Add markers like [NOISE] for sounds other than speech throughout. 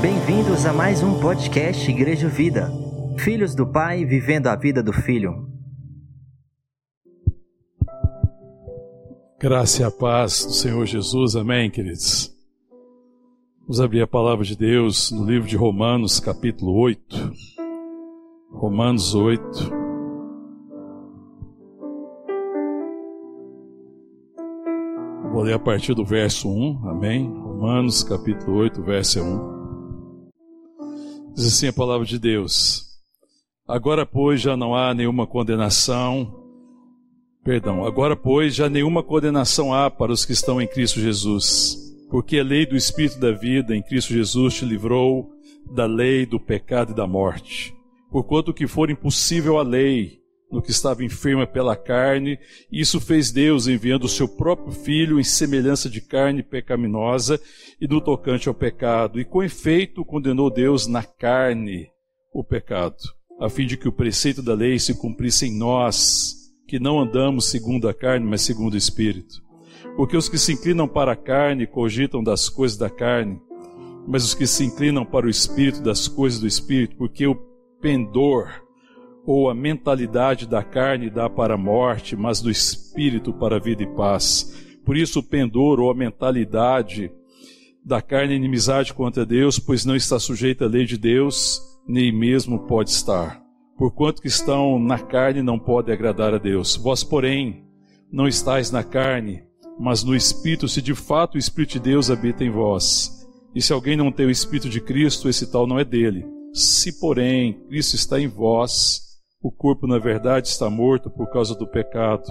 Bem-vindos a mais um podcast Igreja Vida. Filhos do Pai vivendo a vida do Filho. Graça e a paz do Senhor Jesus, amém, queridos. Vamos abrir a palavra de Deus no livro de Romanos, capítulo 8. Romanos 8. Vou ler a partir do verso 1, amém? Romanos, capítulo 8, verso 1. Diz assim a palavra de Deus: Agora, pois, já não há nenhuma condenação Perdão, agora, pois, já nenhuma condenação há para os que estão em Cristo Jesus, porque a lei do Espírito da vida em Cristo Jesus te livrou da lei do pecado e da morte. Porquanto que for impossível a lei, no que estava enferma pela carne, isso fez Deus enviando o seu próprio Filho em semelhança de carne pecaminosa e no tocante ao pecado, e com efeito condenou Deus na carne o pecado, a fim de que o preceito da lei se cumprisse em nós que não andamos segundo a carne, mas segundo o Espírito. Porque os que se inclinam para a carne cogitam das coisas da carne, mas os que se inclinam para o Espírito, das coisas do Espírito, porque o pendor ou a mentalidade da carne dá para a morte, mas do Espírito para a vida e paz. Por isso, o pendor ou a mentalidade da carne é inimizade contra Deus, pois não está sujeita à lei de Deus, nem mesmo pode estar porquanto que estão na carne não podem agradar a Deus. Vós, porém, não estáis na carne, mas no Espírito, se de fato o Espírito de Deus habita em vós. E se alguém não tem o Espírito de Cristo, esse tal não é dele. Se, porém, Cristo está em vós, o corpo, na verdade, está morto por causa do pecado,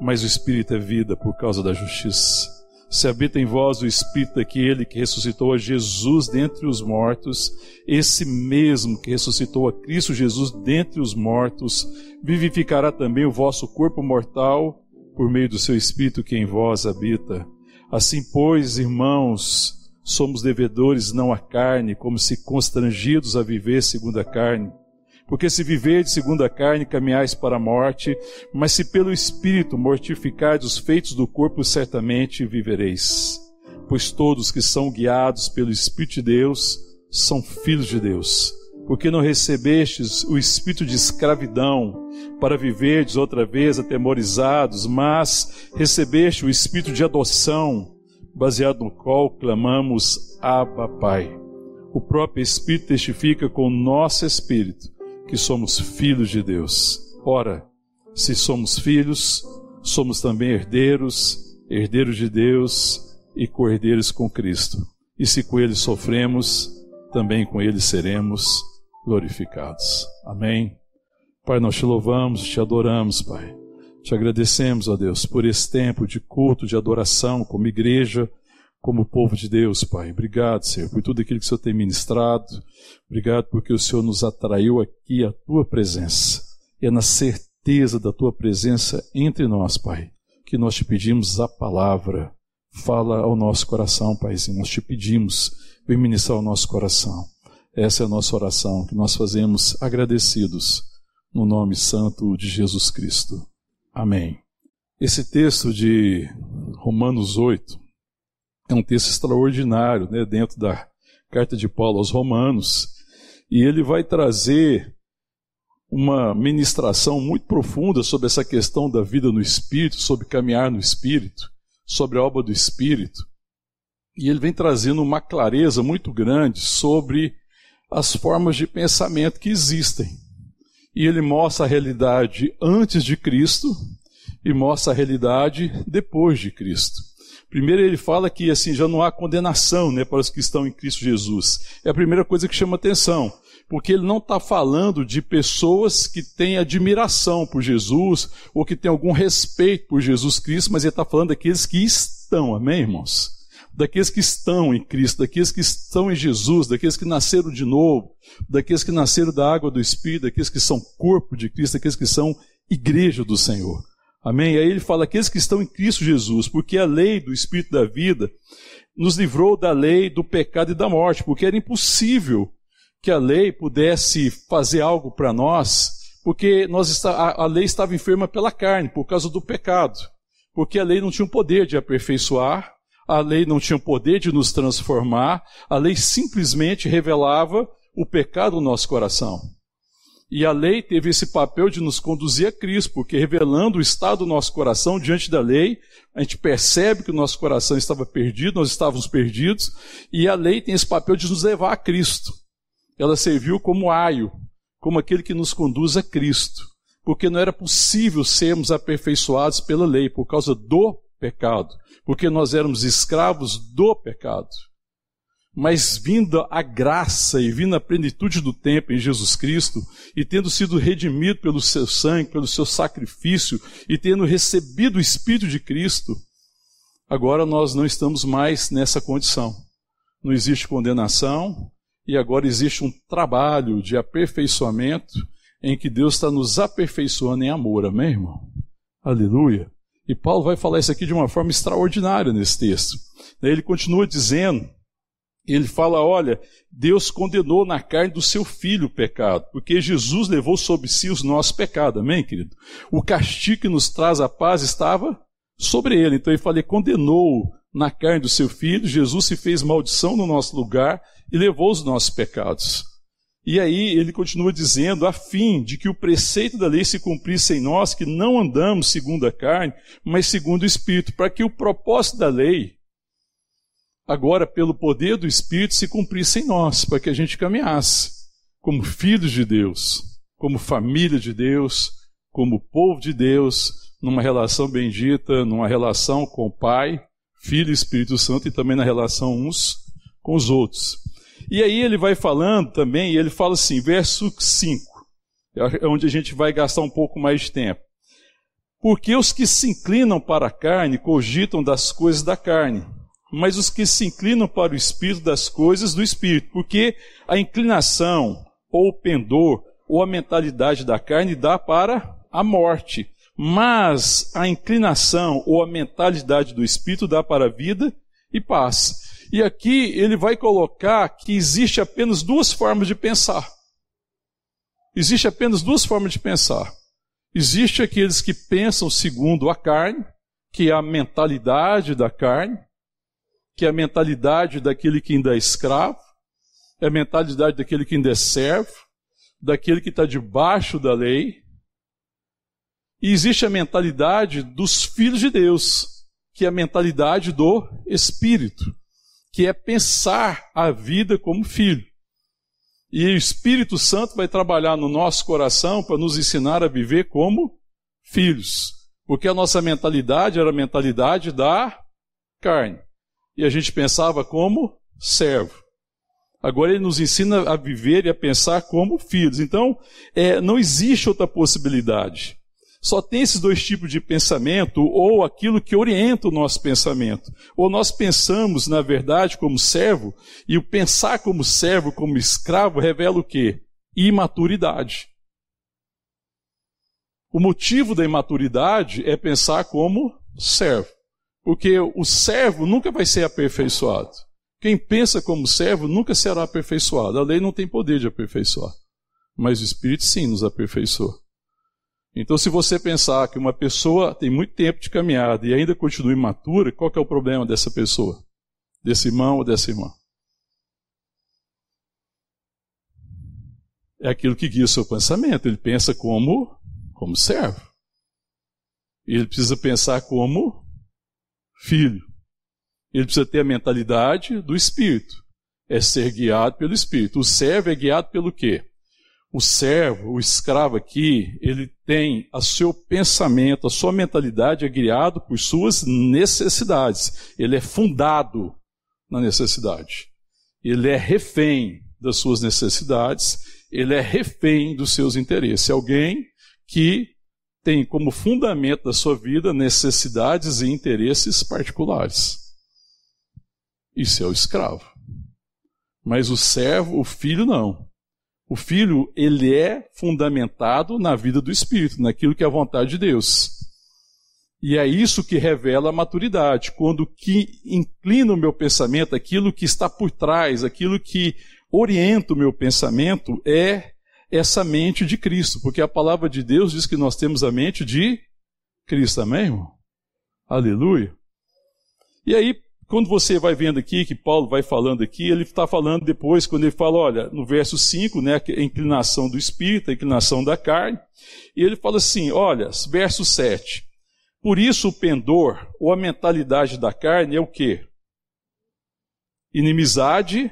mas o Espírito é vida por causa da justiça se habita em vós o Espírito daquele que ressuscitou a Jesus dentre os mortos, esse mesmo que ressuscitou a Cristo Jesus dentre os mortos, vivificará também o vosso corpo mortal por meio do seu Espírito que em vós habita. Assim, pois, irmãos, somos devedores não à carne, como se constrangidos a viver segundo a carne. Porque se viverdes segundo a carne, caminhais para a morte, mas se pelo Espírito mortificardes os feitos do corpo, certamente vivereis. Pois todos que são guiados pelo Espírito de Deus são filhos de Deus. Porque não recebestes o espírito de escravidão para viverdes outra vez atemorizados, mas recebeste o espírito de adoção, baseado no qual clamamos Abba Pai. O próprio Espírito testifica com o nosso espírito que somos filhos de Deus. Ora, se somos filhos, somos também herdeiros, herdeiros de Deus e co-herdeiros com Cristo. E se com Ele sofremos, também com Ele seremos glorificados. Amém. Pai, nós te louvamos, te adoramos, Pai. Te agradecemos, ó Deus, por esse tempo de culto, de adoração como igreja como povo de Deus, Pai. Obrigado, Senhor, por tudo aquilo que o Senhor tem ministrado. Obrigado porque o Senhor nos atraiu aqui à tua presença. E é na certeza da tua presença entre nós, Pai, que nós te pedimos a palavra. Fala ao nosso coração, Paizinho. Nós te pedimos, vem ministrar ao nosso coração. Essa é a nossa oração, que nós fazemos agradecidos no nome santo de Jesus Cristo. Amém. Esse texto de Romanos 8 é um texto extraordinário né, dentro da carta de Paulo aos Romanos, e ele vai trazer uma ministração muito profunda sobre essa questão da vida no Espírito, sobre caminhar no Espírito, sobre a obra do Espírito. E ele vem trazendo uma clareza muito grande sobre as formas de pensamento que existem. E ele mostra a realidade antes de Cristo e mostra a realidade depois de Cristo. Primeiro ele fala que assim já não há condenação né, para os que estão em Cristo Jesus. É a primeira coisa que chama atenção, porque ele não está falando de pessoas que têm admiração por Jesus ou que têm algum respeito por Jesus Cristo, mas ele está falando daqueles que estão, amém, irmãos? Daqueles que estão em Cristo, daqueles que estão em Jesus, daqueles que nasceram de novo, daqueles que nasceram da água do Espírito, daqueles que são corpo de Cristo, daqueles que são igreja do Senhor. Amém? E aí ele fala: aqueles que estão em Cristo Jesus, porque a lei do Espírito da vida nos livrou da lei do pecado e da morte, porque era impossível que a lei pudesse fazer algo para nós, porque nós está, a, a lei estava enferma pela carne, por causa do pecado. porque a lei não tinha o poder de aperfeiçoar, a lei não tinha o poder de nos transformar, a lei simplesmente revelava o pecado no nosso coração. E a lei teve esse papel de nos conduzir a Cristo, porque revelando o estado do nosso coração diante da lei, a gente percebe que o nosso coração estava perdido, nós estávamos perdidos, e a lei tem esse papel de nos levar a Cristo. Ela serviu como aio, como aquele que nos conduz a Cristo, porque não era possível sermos aperfeiçoados pela lei por causa do pecado, porque nós éramos escravos do pecado mas vindo a graça e vindo a plenitude do tempo em Jesus Cristo, e tendo sido redimido pelo seu sangue, pelo seu sacrifício, e tendo recebido o Espírito de Cristo, agora nós não estamos mais nessa condição. Não existe condenação, e agora existe um trabalho de aperfeiçoamento em que Deus está nos aperfeiçoando em amor, amém, irmão? Aleluia. E Paulo vai falar isso aqui de uma forma extraordinária nesse texto. Ele continua dizendo ele fala: olha, Deus condenou na carne do seu filho o pecado, porque Jesus levou sobre si os nossos pecados, amém, querido? O castigo que nos traz a paz estava sobre ele. Então ele fala: ele condenou na carne do seu filho, Jesus se fez maldição no nosso lugar e levou os nossos pecados. E aí ele continua dizendo, a fim de que o preceito da lei se cumprisse em nós, que não andamos segundo a carne, mas segundo o Espírito, para que o propósito da lei, agora, pelo poder do Espírito, se cumprisse em nós, para que a gente caminhasse como filhos de Deus, como família de Deus, como povo de Deus, numa relação bendita, numa relação com o Pai, Filho e Espírito Santo e também na relação uns com os outros. E aí ele vai falando também, e ele fala assim, verso 5, é onde a gente vai gastar um pouco mais de tempo. Porque os que se inclinam para a carne cogitam das coisas da carne, mas os que se inclinam para o espírito das coisas do espírito, porque a inclinação, ou o pendor, ou a mentalidade da carne dá para a morte, mas a inclinação ou a mentalidade do espírito dá para a vida e paz. E aqui ele vai colocar que existe apenas duas formas de pensar. Existe apenas duas formas de pensar. Existe aqueles que pensam segundo a carne, que é a mentalidade da carne, que é a mentalidade daquele que ainda é escravo, é a mentalidade daquele que ainda é servo, daquele que está debaixo da lei. E existe a mentalidade dos filhos de Deus, que é a mentalidade do Espírito, que é pensar a vida como filho. E o Espírito Santo vai trabalhar no nosso coração para nos ensinar a viver como filhos. Porque a nossa mentalidade era a mentalidade da carne e a gente pensava como servo. Agora ele nos ensina a viver e a pensar como filhos. Então, é, não existe outra possibilidade. Só tem esses dois tipos de pensamento, ou aquilo que orienta o nosso pensamento. Ou nós pensamos, na verdade, como servo, e o pensar como servo, como escravo, revela o quê? Imaturidade. O motivo da imaturidade é pensar como servo. Porque o servo nunca vai ser aperfeiçoado. Quem pensa como servo nunca será aperfeiçoado. A lei não tem poder de aperfeiçoar. Mas o Espírito sim nos aperfeiçoa. Então, se você pensar que uma pessoa tem muito tempo de caminhada e ainda continua imatura, qual é o problema dessa pessoa? Desse irmão ou dessa irmã? É aquilo que guia o seu pensamento. Ele pensa como, como servo. Ele precisa pensar como filho. Ele precisa ter a mentalidade do Espírito. É ser guiado pelo Espírito. O servo é guiado pelo quê? O servo, o escravo aqui, ele tem o seu pensamento, a sua mentalidade é guiado por suas necessidades. Ele é fundado na necessidade. Ele é refém das suas necessidades, ele é refém dos seus interesses. É alguém que tem como fundamento da sua vida necessidades e interesses particulares. Isso é o escravo. Mas o servo, o filho, não. O filho, ele é fundamentado na vida do Espírito, naquilo que é a vontade de Deus. E é isso que revela a maturidade, quando que inclina o meu pensamento, aquilo que está por trás, aquilo que orienta o meu pensamento é essa mente de Cristo, porque a palavra de Deus diz que nós temos a mente de Cristo, amém, irmão? Aleluia. E aí, quando você vai vendo aqui, que Paulo vai falando aqui, ele está falando depois, quando ele fala, olha, no verso 5, né, a inclinação do espírito, a inclinação da carne, e ele fala assim, olha, verso 7, por isso o pendor, ou a mentalidade da carne é o quê? Inimizade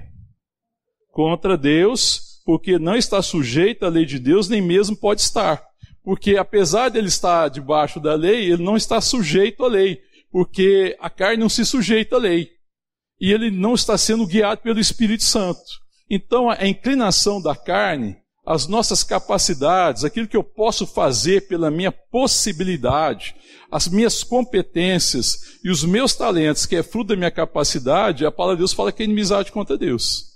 contra Deus, porque não está sujeito à lei de Deus, nem mesmo pode estar. Porque apesar de ele estar debaixo da lei, ele não está sujeito à lei, porque a carne não se sujeita à lei. E ele não está sendo guiado pelo Espírito Santo. Então a inclinação da carne, as nossas capacidades, aquilo que eu posso fazer pela minha possibilidade, as minhas competências e os meus talentos, que é fruto da minha capacidade, a palavra de Deus fala que é inimizade contra Deus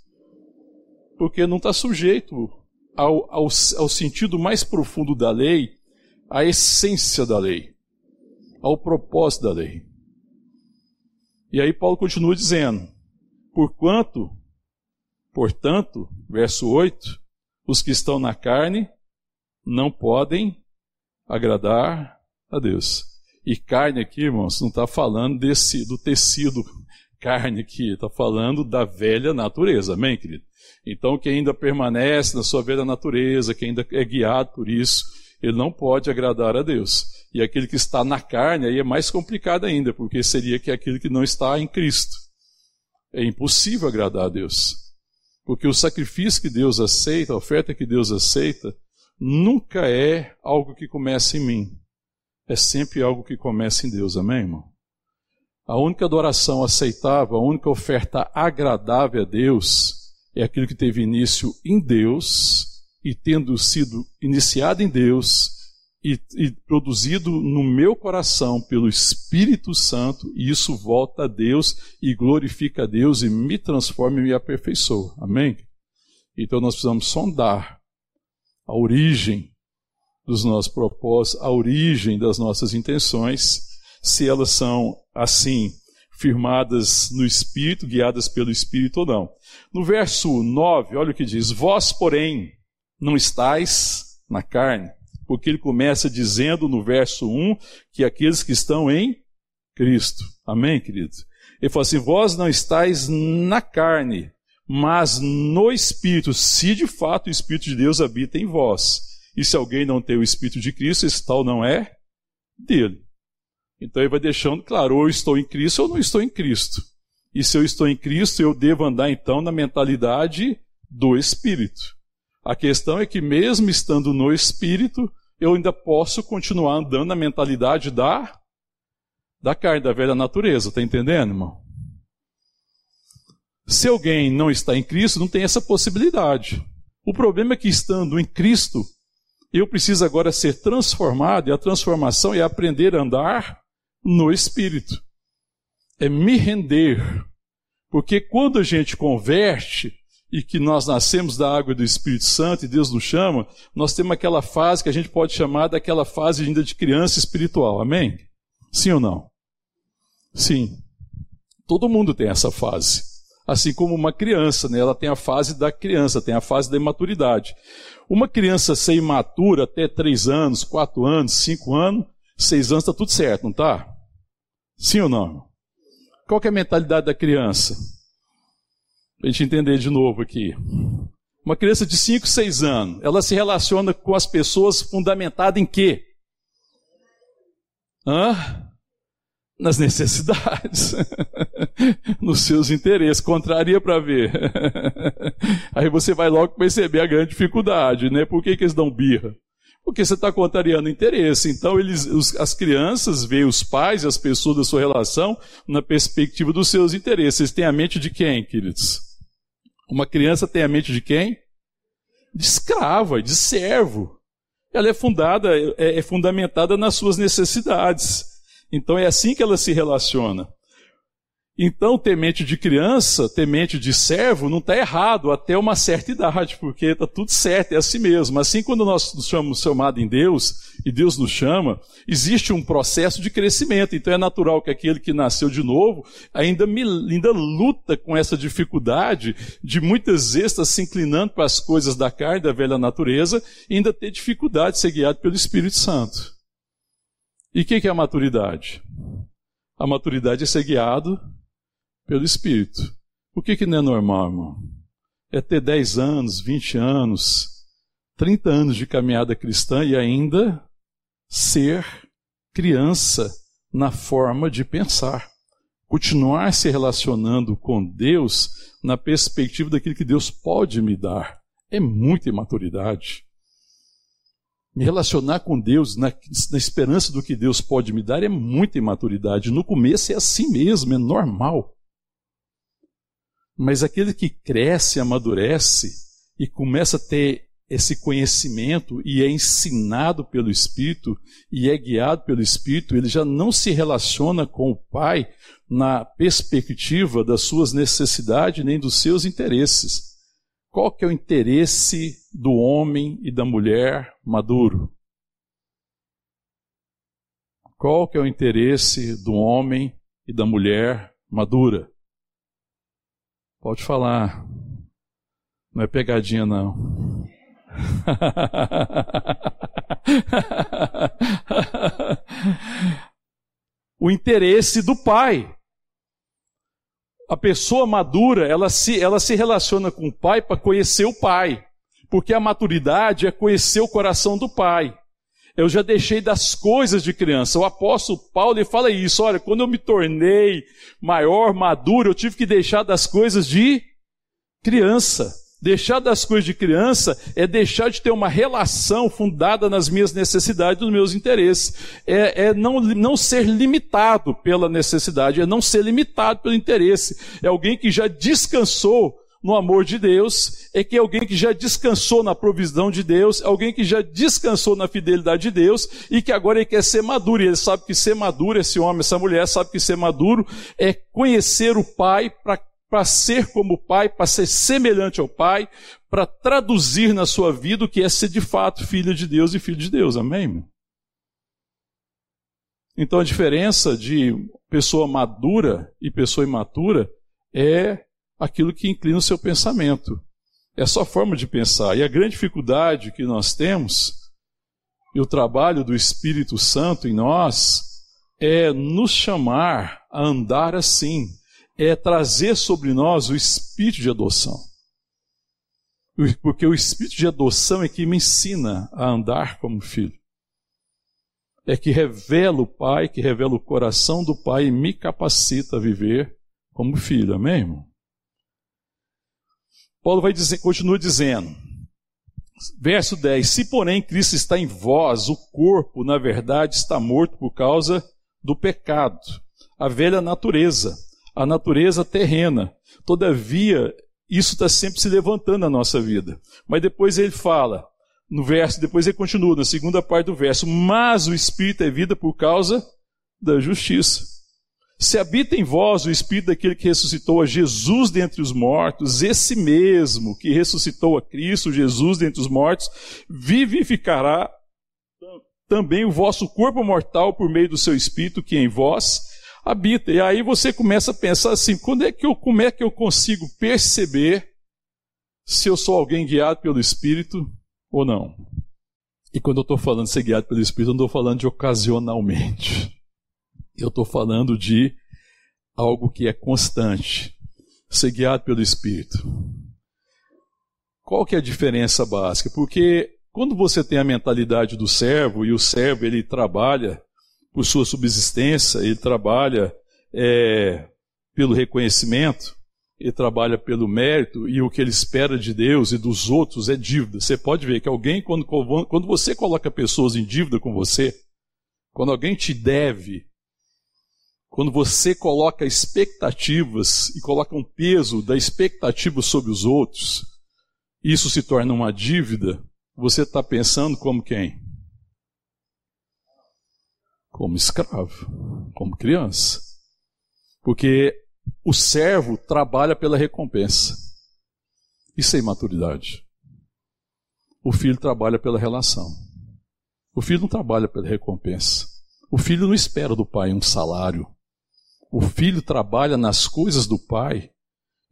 porque não está sujeito ao, ao, ao sentido mais profundo da lei, à essência da lei, ao propósito da lei. E aí Paulo continua dizendo: Porquanto, portanto, verso 8, os que estão na carne não podem agradar a Deus. E carne aqui, irmãos, não está falando desse, do tecido carne aqui, está falando da velha natureza, amém, querido? Então, quem ainda permanece na sua velha natureza, quem ainda é guiado por isso, ele não pode agradar a Deus. E aquele que está na carne aí é mais complicado ainda, porque seria que aquele que não está em Cristo. É impossível agradar a Deus. Porque o sacrifício que Deus aceita, a oferta que Deus aceita, nunca é algo que começa em mim. É sempre algo que começa em Deus, amém, irmão? A única adoração aceitável, a única oferta agradável a Deus é aquilo que teve início em Deus e tendo sido iniciado em Deus e, e, produzido no meu coração pelo Espírito Santo, e isso volta a Deus e glorifica a Deus e me transforma e me aperfeiçoa. Amém? Então nós precisamos sondar a origem dos nossos propósitos, a origem das nossas intenções, se elas são assim firmadas no Espírito, guiadas pelo Espírito ou não. No verso 9, olha o que diz: Vós, porém, não estáis na carne, porque ele começa dizendo no verso 1 que aqueles que estão em Cristo. Amém, querido? Ele fala assim: Vós não estáis na carne, mas no Espírito, se de fato o Espírito de Deus habita em vós. E se alguém não tem o Espírito de Cristo, esse tal não é dele. Então ele vai deixando claro, ou eu estou em Cristo ou não estou em Cristo. E se eu estou em Cristo, eu devo andar então na mentalidade do Espírito. A questão é que, mesmo estando no Espírito, eu ainda posso continuar andando na mentalidade da, da carne, da velha natureza. Está entendendo, irmão? Se alguém não está em Cristo, não tem essa possibilidade. O problema é que, estando em Cristo, eu preciso agora ser transformado, e a transformação é aprender a andar no Espírito. É me render. Porque quando a gente converte, e que nós nascemos da água do Espírito Santo e Deus nos chama, nós temos aquela fase que a gente pode chamar daquela fase ainda de criança espiritual. Amém? Sim ou não? Sim. Todo mundo tem essa fase. Assim como uma criança, né? ela tem a fase da criança, tem a fase da imaturidade. Uma criança ser imatura até 3 anos, 4 anos, 5 anos, seis anos está tudo certo, não está? Sim ou não? Qual é a mentalidade da criança? Para a gente entender de novo aqui. Uma criança de 5, 6 anos, ela se relaciona com as pessoas fundamentada em quê? Hã? Nas necessidades, [LAUGHS] nos seus interesses, contraria para ver. [LAUGHS] Aí você vai logo perceber a grande dificuldade, né? Por que, que eles dão birra? Porque você está contrariando interesse. Então, eles, os, as crianças veem os pais e as pessoas da sua relação na perspectiva dos seus interesses. Eles têm a mente de quem, queridos? Uma criança tem a mente de quem? De escrava, de servo. Ela é fundada, é, é fundamentada nas suas necessidades. Então é assim que ela se relaciona. Então, ter mente de criança, ter mente de servo, não está errado até uma certa idade, porque está tudo certo, é assim mesmo. Assim, quando nós nos chamamos chamado em Deus, e Deus nos chama, existe um processo de crescimento. Então, é natural que aquele que nasceu de novo ainda, ainda luta com essa dificuldade de muitas vezes estar se inclinando para as coisas da carne, da velha natureza, e ainda ter dificuldade de ser guiado pelo Espírito Santo. E o que, que é a maturidade? A maturidade é ser guiado pelo Espírito. O que, que não é normal, irmão? É ter 10 anos, 20 anos, 30 anos de caminhada cristã e ainda ser criança na forma de pensar. Continuar se relacionando com Deus na perspectiva daquilo que Deus pode me dar. É muita imaturidade. Me relacionar com Deus na, na, esperança do que Deus pode me dar é muita imaturidade. No começo é assim mesmo, é normal. Mas aquele que cresce, amadurece e começa a ter esse conhecimento e é ensinado pelo Espírito e é guiado pelo Espírito, ele já não se relaciona com o Pai na perspectiva das suas necessidades nem dos seus interesses. Qual que é o interesse do homem e da mulher maduro? Qual que é o interesse do homem e da mulher madura? Pode falar. Não é pegadinha não. [LAUGHS] o interesse do pai a pessoa madura, ela se, ela se relaciona com o pai para conhecer o pai. Porque a maturidade é conhecer o coração do pai. Eu já deixei das coisas de criança. O apóstolo Paulo ele fala isso. Olha, quando eu me tornei maior, maduro, eu tive que deixar das coisas de criança. Deixar das coisas de criança é deixar de ter uma relação fundada nas minhas necessidades, nos meus interesses. É, é, não, não ser limitado pela necessidade, é não ser limitado pelo interesse. É alguém que já descansou no amor de Deus, é que alguém que já descansou na provisão de Deus, é alguém que já descansou na fidelidade de Deus e que agora ele quer ser maduro. E ele sabe que ser maduro, esse homem, essa mulher, sabe que ser maduro é conhecer o Pai para para ser como o Pai, para ser semelhante ao Pai, para traduzir na sua vida o que é ser de fato filho de Deus e filho de Deus. Amém? Então a diferença de pessoa madura e pessoa imatura é aquilo que inclina o seu pensamento. É a sua forma de pensar. E a grande dificuldade que nós temos, e o trabalho do Espírito Santo em nós, é nos chamar a andar assim, é trazer sobre nós o espírito de adoção. Porque o espírito de adoção é que me ensina a andar como filho. É que revela o Pai, que revela o coração do Pai e me capacita a viver como filho. Amém, irmão? Paulo vai dizer, continua dizendo, verso 10: Se porém Cristo está em vós, o corpo, na verdade, está morto por causa do pecado, a velha natureza a natureza terrena. Todavia, isso está sempre se levantando na nossa vida. Mas depois ele fala, no verso, depois ele continua, na segunda parte do verso, mas o Espírito é vida por causa da justiça. Se habita em vós o Espírito daquele que ressuscitou a Jesus dentre os mortos, esse mesmo que ressuscitou a Cristo, Jesus dentre os mortos, vivificará também o vosso corpo mortal por meio do seu Espírito que em vós habita. E aí você começa a pensar assim: quando é que eu, como é que eu consigo perceber se eu sou alguém guiado pelo Espírito ou não? E quando eu estou falando de ser guiado pelo Espírito, eu não estou falando de ocasionalmente. Eu estou falando de algo que é constante. Ser guiado pelo Espírito. Qual que é a diferença básica? Porque quando você tem a mentalidade do servo, e o servo ele trabalha por sua subsistência, ele trabalha é, pelo reconhecimento, ele trabalha pelo mérito, e o que ele espera de Deus e dos outros é dívida. Você pode ver que alguém, quando, quando você coloca pessoas em dívida com você, quando alguém te deve, quando você coloca expectativas e coloca um peso da expectativa sobre os outros, isso se torna uma dívida, você está pensando como quem? como escravo, como criança. Porque o servo trabalha pela recompensa. Isso é imaturidade. O filho trabalha pela relação. O filho não trabalha pela recompensa. O filho não espera do pai um salário. O filho trabalha nas coisas do pai.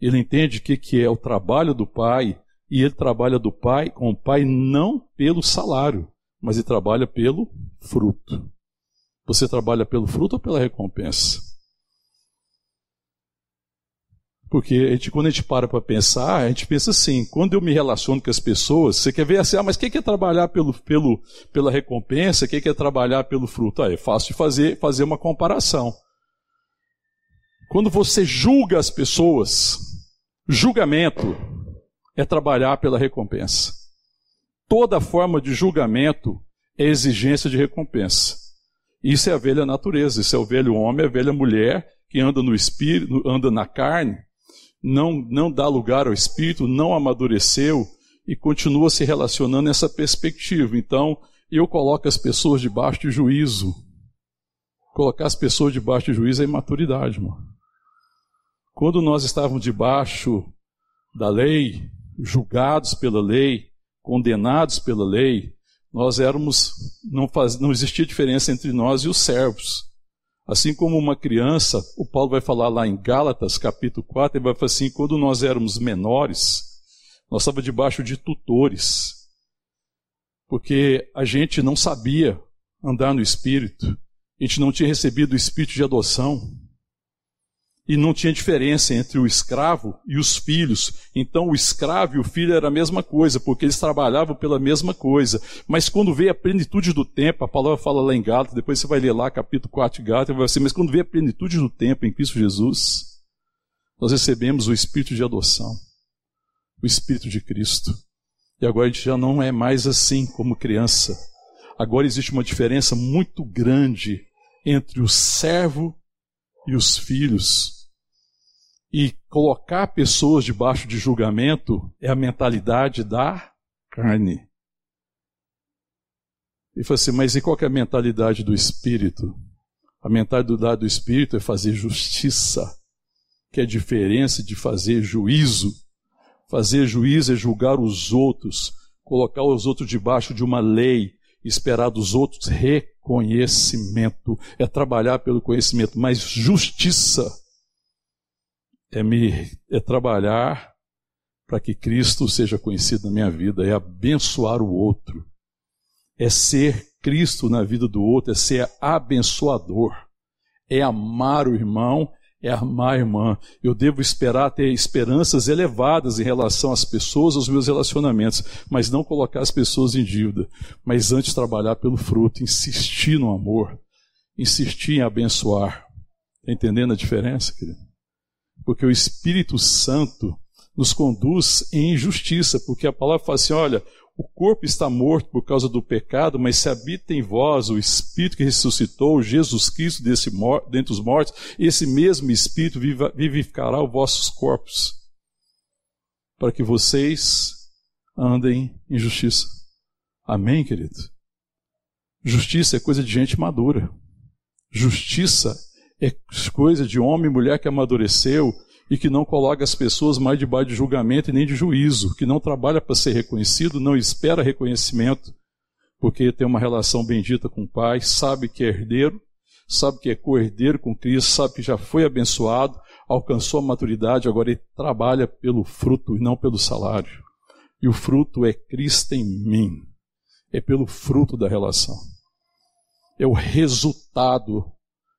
Ele entende o que, que é o trabalho do pai e ele trabalha do pai com o pai não pelo salário, mas ele trabalha pelo fruto. Você trabalha pelo fruto ou pela recompensa? Porque a gente, quando a gente para para pensar, a gente pensa assim: quando eu me relaciono com as pessoas, você quer ver assim, ah, mas o que é trabalhar pelo, pelo, pela recompensa? O que é trabalhar pelo fruto? Ah, é fácil de fazer, fazer uma comparação. Quando você julga as pessoas, julgamento é trabalhar pela recompensa. Toda forma de julgamento é exigência de recompensa. Isso é a velha natureza, isso é o velho homem, a velha mulher que anda no espírito, anda na carne, não, não dá lugar ao espírito, não amadureceu e continua se relacionando nessa perspectiva. Então, eu coloco as pessoas debaixo de juízo. Colocar as pessoas debaixo de juízo é imaturidade, mano. Quando nós estávamos debaixo da lei, julgados pela lei, condenados pela lei, nós éramos, não, faz, não existia diferença entre nós e os servos. Assim como uma criança, o Paulo vai falar lá em Gálatas, capítulo 4, ele vai falar assim: quando nós éramos menores, nós estávamos debaixo de tutores, porque a gente não sabia andar no espírito, a gente não tinha recebido o espírito de adoção e não tinha diferença entre o escravo e os filhos. Então o escravo e o filho era a mesma coisa, porque eles trabalhavam pela mesma coisa. Mas quando veio a plenitude do tempo, a palavra fala lá em Gálatas, depois você vai ler lá capítulo 4 de Gálatas, vai assim, mas quando veio a plenitude do tempo em Cristo Jesus, nós recebemos o espírito de adoção, o espírito de Cristo. E agora a gente já não é mais assim como criança. Agora existe uma diferença muito grande entre o servo e os filhos. E colocar pessoas debaixo de julgamento é a mentalidade da carne. E falou assim, mas e qual é a mentalidade do Espírito? A mentalidade do Espírito é fazer justiça, que é a diferença de fazer juízo. Fazer juízo é julgar os outros, colocar os outros debaixo de uma lei, esperar dos outros reconhecimento, é trabalhar pelo conhecimento, mas justiça é me é trabalhar para que Cristo seja conhecido na minha vida, é abençoar o outro, é ser Cristo na vida do outro, é ser abençoador, é amar o irmão, é amar a irmã. Eu devo esperar ter esperanças elevadas em relação às pessoas, aos meus relacionamentos, mas não colocar as pessoas em dívida, mas antes trabalhar pelo fruto, insistir no amor, insistir em abençoar. Está entendendo a diferença, querido? Porque o Espírito Santo nos conduz em justiça, porque a palavra fala assim: olha, o corpo está morto por causa do pecado, mas se habita em vós o Espírito que ressuscitou, Jesus Cristo desse dentre os mortos, esse mesmo Espírito vivificará os vossos corpos, para que vocês andem em justiça. Amém, querido? Justiça é coisa de gente madura. Justiça é coisa de homem e mulher que amadureceu e que não coloca as pessoas mais debaixo de julgamento e nem de juízo, que não trabalha para ser reconhecido, não espera reconhecimento, porque tem uma relação bendita com o Pai, sabe que é herdeiro, sabe que é co-herdeiro com Cristo, sabe que já foi abençoado, alcançou a maturidade, agora ele trabalha pelo fruto e não pelo salário. E o fruto é Cristo em mim. É pelo fruto da relação. É o resultado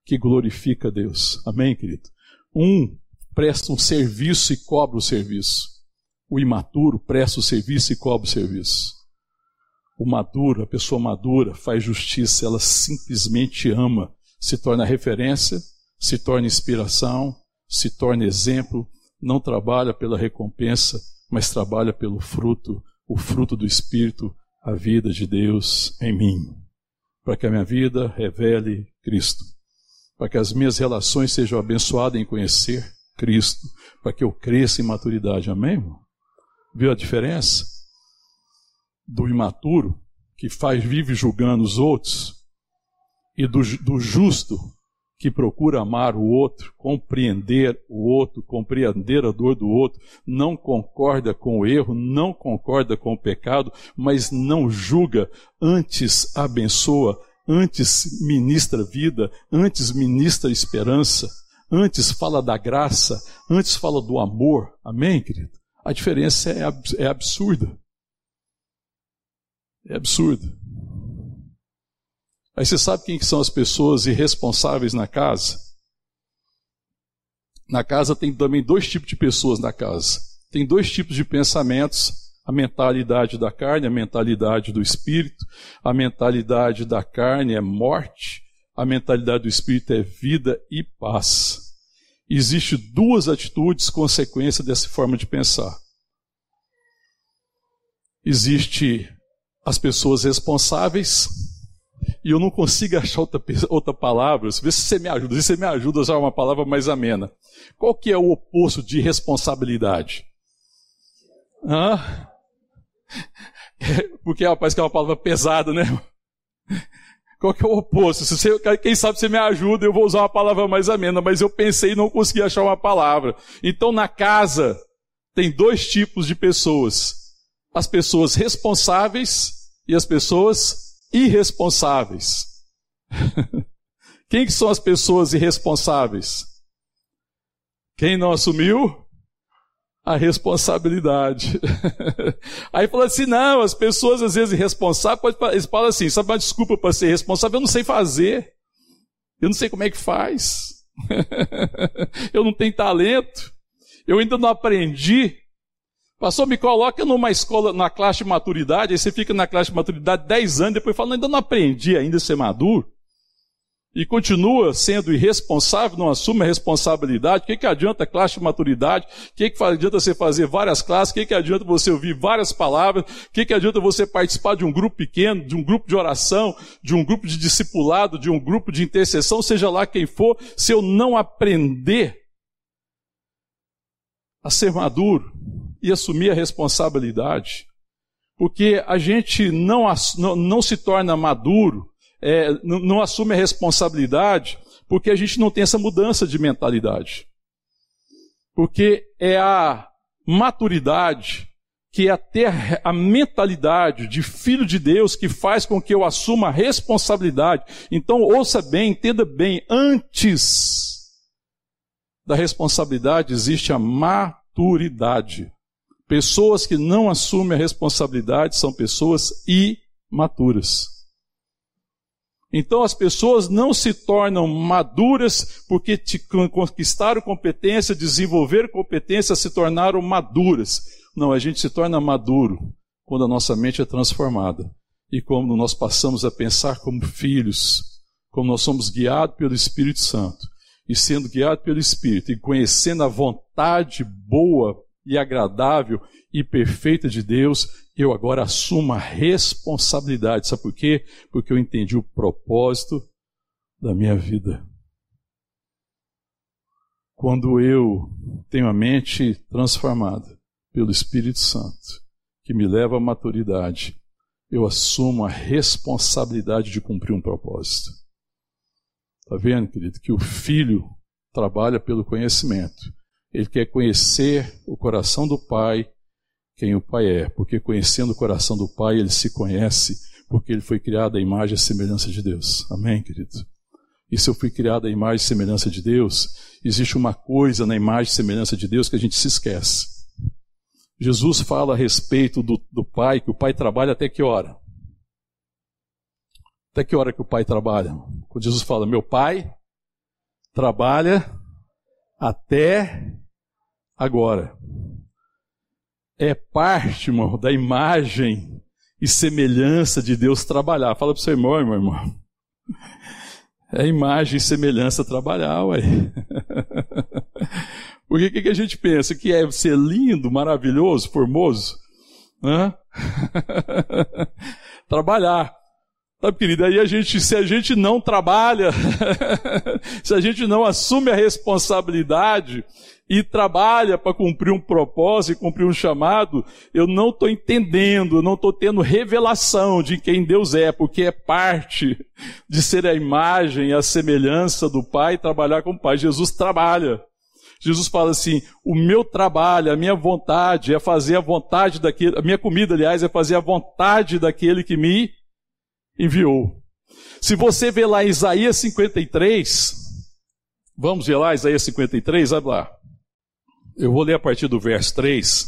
que glorifica a Deus. Amém, querido? Um presta um serviço e cobra o serviço. O imaturo presta o serviço e cobra o serviço. O maduro, a pessoa madura, faz justiça, ela simplesmente ama, se torna referência, se torna inspiração, se torna exemplo, não trabalha pela recompensa, mas trabalha pelo fruto, o fruto do Espírito, a vida de Deus em mim, para que a minha vida revele Cristo para que as minhas relações sejam abençoadas em conhecer Cristo, para que eu cresça em maturidade. Amém? Irmão? Viu a diferença? Do imaturo, que faz, vive julgando os outros, e do, do justo, que procura amar o outro, compreender o outro, compreender a dor do outro, não concorda com o erro, não concorda com o pecado, mas não julga, antes abençoa, antes ministra vida, antes ministra esperança, antes fala da graça, antes fala do amor. Amém, querido? A diferença é, é absurda. É absurda. Aí você sabe quem que são as pessoas irresponsáveis na casa? Na casa tem também dois tipos de pessoas na casa. Tem dois tipos de pensamentos: a mentalidade da carne, a mentalidade do espírito. A mentalidade da carne é morte, a mentalidade do espírito é vida e paz. Existem duas atitudes consequência dessa forma de pensar. Existe as pessoas responsáveis, e eu não consigo achar outra, outra palavra, vê se você me ajuda, se você me ajuda a usar uma palavra mais amena. Qual que é o oposto de responsabilidade? Hã? [LAUGHS] Porque parece que é uma palavra pesada, né? Qual que é o oposto? Se você, quem sabe você me ajuda, eu vou usar uma palavra mais amena, mas eu pensei e não consegui achar uma palavra. Então na casa tem dois tipos de pessoas: as pessoas responsáveis e as pessoas irresponsáveis. [LAUGHS] Quem que são as pessoas irresponsáveis? Quem não assumiu a responsabilidade. [LAUGHS] Aí fala assim: não, as pessoas às vezes irresponsáveis, eles falam assim: sabe uma desculpa para ser responsável? Eu não sei fazer. Eu não sei como é que faz. [LAUGHS] eu não tenho talento. Eu ainda não aprendi. Pastor, me coloca numa escola, na classe de maturidade, aí você fica na classe de maturidade 10 anos, depois fala, ainda não aprendi ainda a ser maduro. E continua sendo irresponsável, não assume a responsabilidade. O que, que adianta classe de maturidade? O que, que adianta você fazer várias classes? O que, que adianta você ouvir várias palavras? O que, que adianta você participar de um grupo pequeno, de um grupo de oração, de um grupo de discipulado, de um grupo de intercessão, seja lá quem for, se eu não aprender a ser maduro e assumir a responsabilidade? Porque a gente não, não, não se torna maduro é, não, assume a responsabilidade porque a gente não tem essa mudança de mentalidade. Porque é a maturidade, que é ter a mentalidade de filho de Deus que faz com que eu assuma a responsabilidade. Então, ouça bem, entenda bem, antes da responsabilidade existe a maturidade. Pessoas que não assumem a responsabilidade são pessoas imaturas. Então as pessoas não se tornam maduras porque te conquistaram competência, desenvolveram competência, se tornaram maduras. Não, a gente se torna maduro quando a nossa mente é transformada e quando nós passamos a pensar como filhos, como nós somos guiados pelo Espírito Santo. E sendo guiados pelo Espírito e conhecendo a vontade boa e agradável e perfeita de Deus, eu agora assumo a responsabilidade. Sabe por quê? Porque eu entendi o propósito da minha vida. Quando eu tenho a mente transformada pelo Espírito Santo, que me leva à maturidade, eu assumo a responsabilidade de cumprir um propósito. Está vendo, querido, que o filho trabalha pelo conhecimento. Ele quer conhecer o coração do pai quem o Pai é, porque conhecendo o coração do Pai, ele se conhece, porque ele foi criado à imagem e semelhança de Deus. Amém, querido? E se eu fui criado à imagem e semelhança de Deus, existe uma coisa na imagem e semelhança de Deus que a gente se esquece. Jesus fala a respeito do, do Pai, que o Pai trabalha até que hora? Até que hora que o Pai trabalha? Quando Jesus fala, meu Pai trabalha até agora é parte, irmão, da imagem e semelhança de Deus trabalhar. Fala para o seu irmão, irmão. É imagem e semelhança trabalhar, ué. [LAUGHS] Porque o que, que, a gente pensa? Que é ser lindo, maravilhoso, formoso? Hã? [LAUGHS] trabalhar. Sabe, querida, aí a gente, se a gente não trabalha, [LAUGHS] se a gente não assume a responsabilidade e trabalha para cumprir um propósito, cumprir um chamado, eu não estou entendendo, eu não estou tendo revelação de quem Deus é, porque é parte de ser a imagem, a semelhança do Pai, trabalhar com o Pai. Jesus trabalha. Jesus fala assim: o meu trabalho, a minha vontade é fazer a vontade daquele, a minha comida, aliás, é fazer a vontade daquele que me enviou. Se você ver lá Isaías 53, vamos ver lá Isaías 53, olha lá. Eu vou ler a partir do verso 3.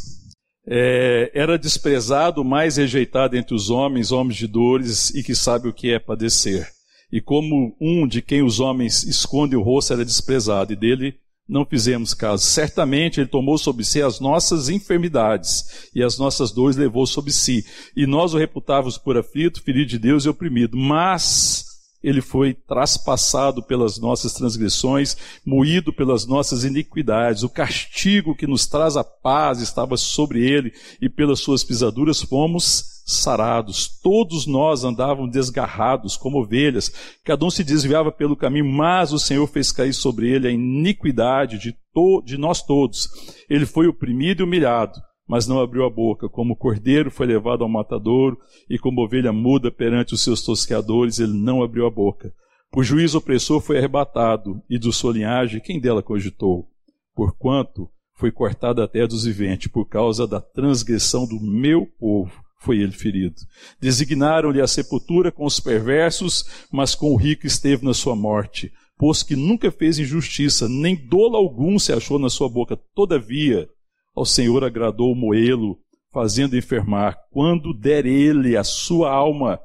É, era desprezado, mais rejeitado entre os homens, homens de dores e que sabe o que é padecer. E como um de quem os homens escondem o rosto era desprezado, e dele não fizemos caso. Certamente ele tomou sobre si as nossas enfermidades e as nossas dores levou sobre si. E nós o reputávamos por aflito, ferido de Deus e oprimido. Mas ele foi traspassado pelas nossas transgressões, moído pelas nossas iniquidades. O castigo que nos traz a paz estava sobre ele, e pelas suas pisaduras fomos sarados. Todos nós andávamos desgarrados como ovelhas, cada um se desviava pelo caminho, mas o Senhor fez cair sobre ele a iniquidade de, to de nós todos. Ele foi oprimido e humilhado mas não abriu a boca. Como cordeiro foi levado ao matadouro, e como ovelha muda perante os seus tosqueadores, ele não abriu a boca. Por juízo opressor foi arrebatado, e do sua linhagem quem dela cogitou? Porquanto foi cortado até dos viventes, por causa da transgressão do meu povo foi ele ferido. Designaram-lhe a sepultura com os perversos, mas com o rico esteve na sua morte, pois que nunca fez injustiça, nem dolo algum se achou na sua boca. Todavia, ao Senhor agradou moê-lo, fazendo enfermar. Quando der ele a sua alma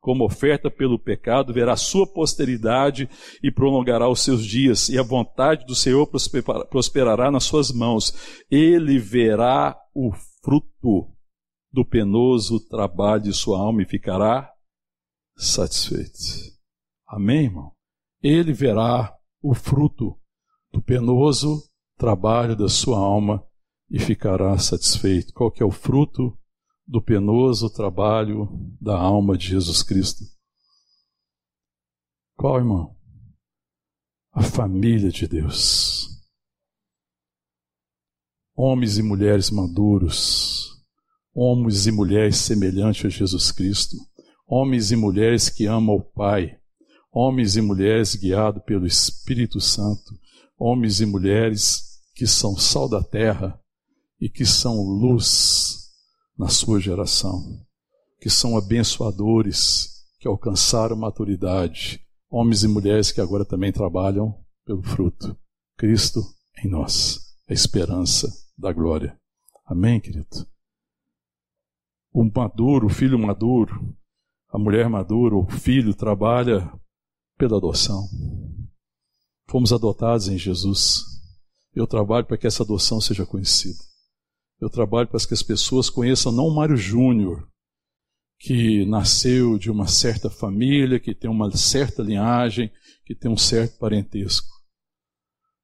como oferta pelo pecado, verá sua posteridade e prolongará os seus dias, e a vontade do Senhor prosperará nas suas mãos. Ele verá o fruto do penoso trabalho de sua alma e ficará satisfeito. Amém, irmão? Ele verá o fruto do penoso trabalho da sua alma e ficará satisfeito. Qual que é o fruto do penoso trabalho da alma de Jesus Cristo? Qual, irmão? A família de Deus. Homens e mulheres maduros, homens e mulheres semelhantes a Jesus Cristo, homens e mulheres que amam o Pai, homens e mulheres guiados pelo Espírito Santo, homens e mulheres que são sal da terra, e que são luz na sua geração, que são abençoadores, que alcançaram maturidade, homens e mulheres que agora também trabalham pelo fruto. Cristo em nós, a esperança da glória. Amém, querido? O maduro, o filho maduro, a mulher madura, o filho trabalha pela adoção. Fomos adotados em Jesus. Eu trabalho para que essa adoção seja conhecida. Eu trabalho para que as pessoas conheçam não o Mário Júnior, que nasceu de uma certa família, que tem uma certa linhagem, que tem um certo parentesco,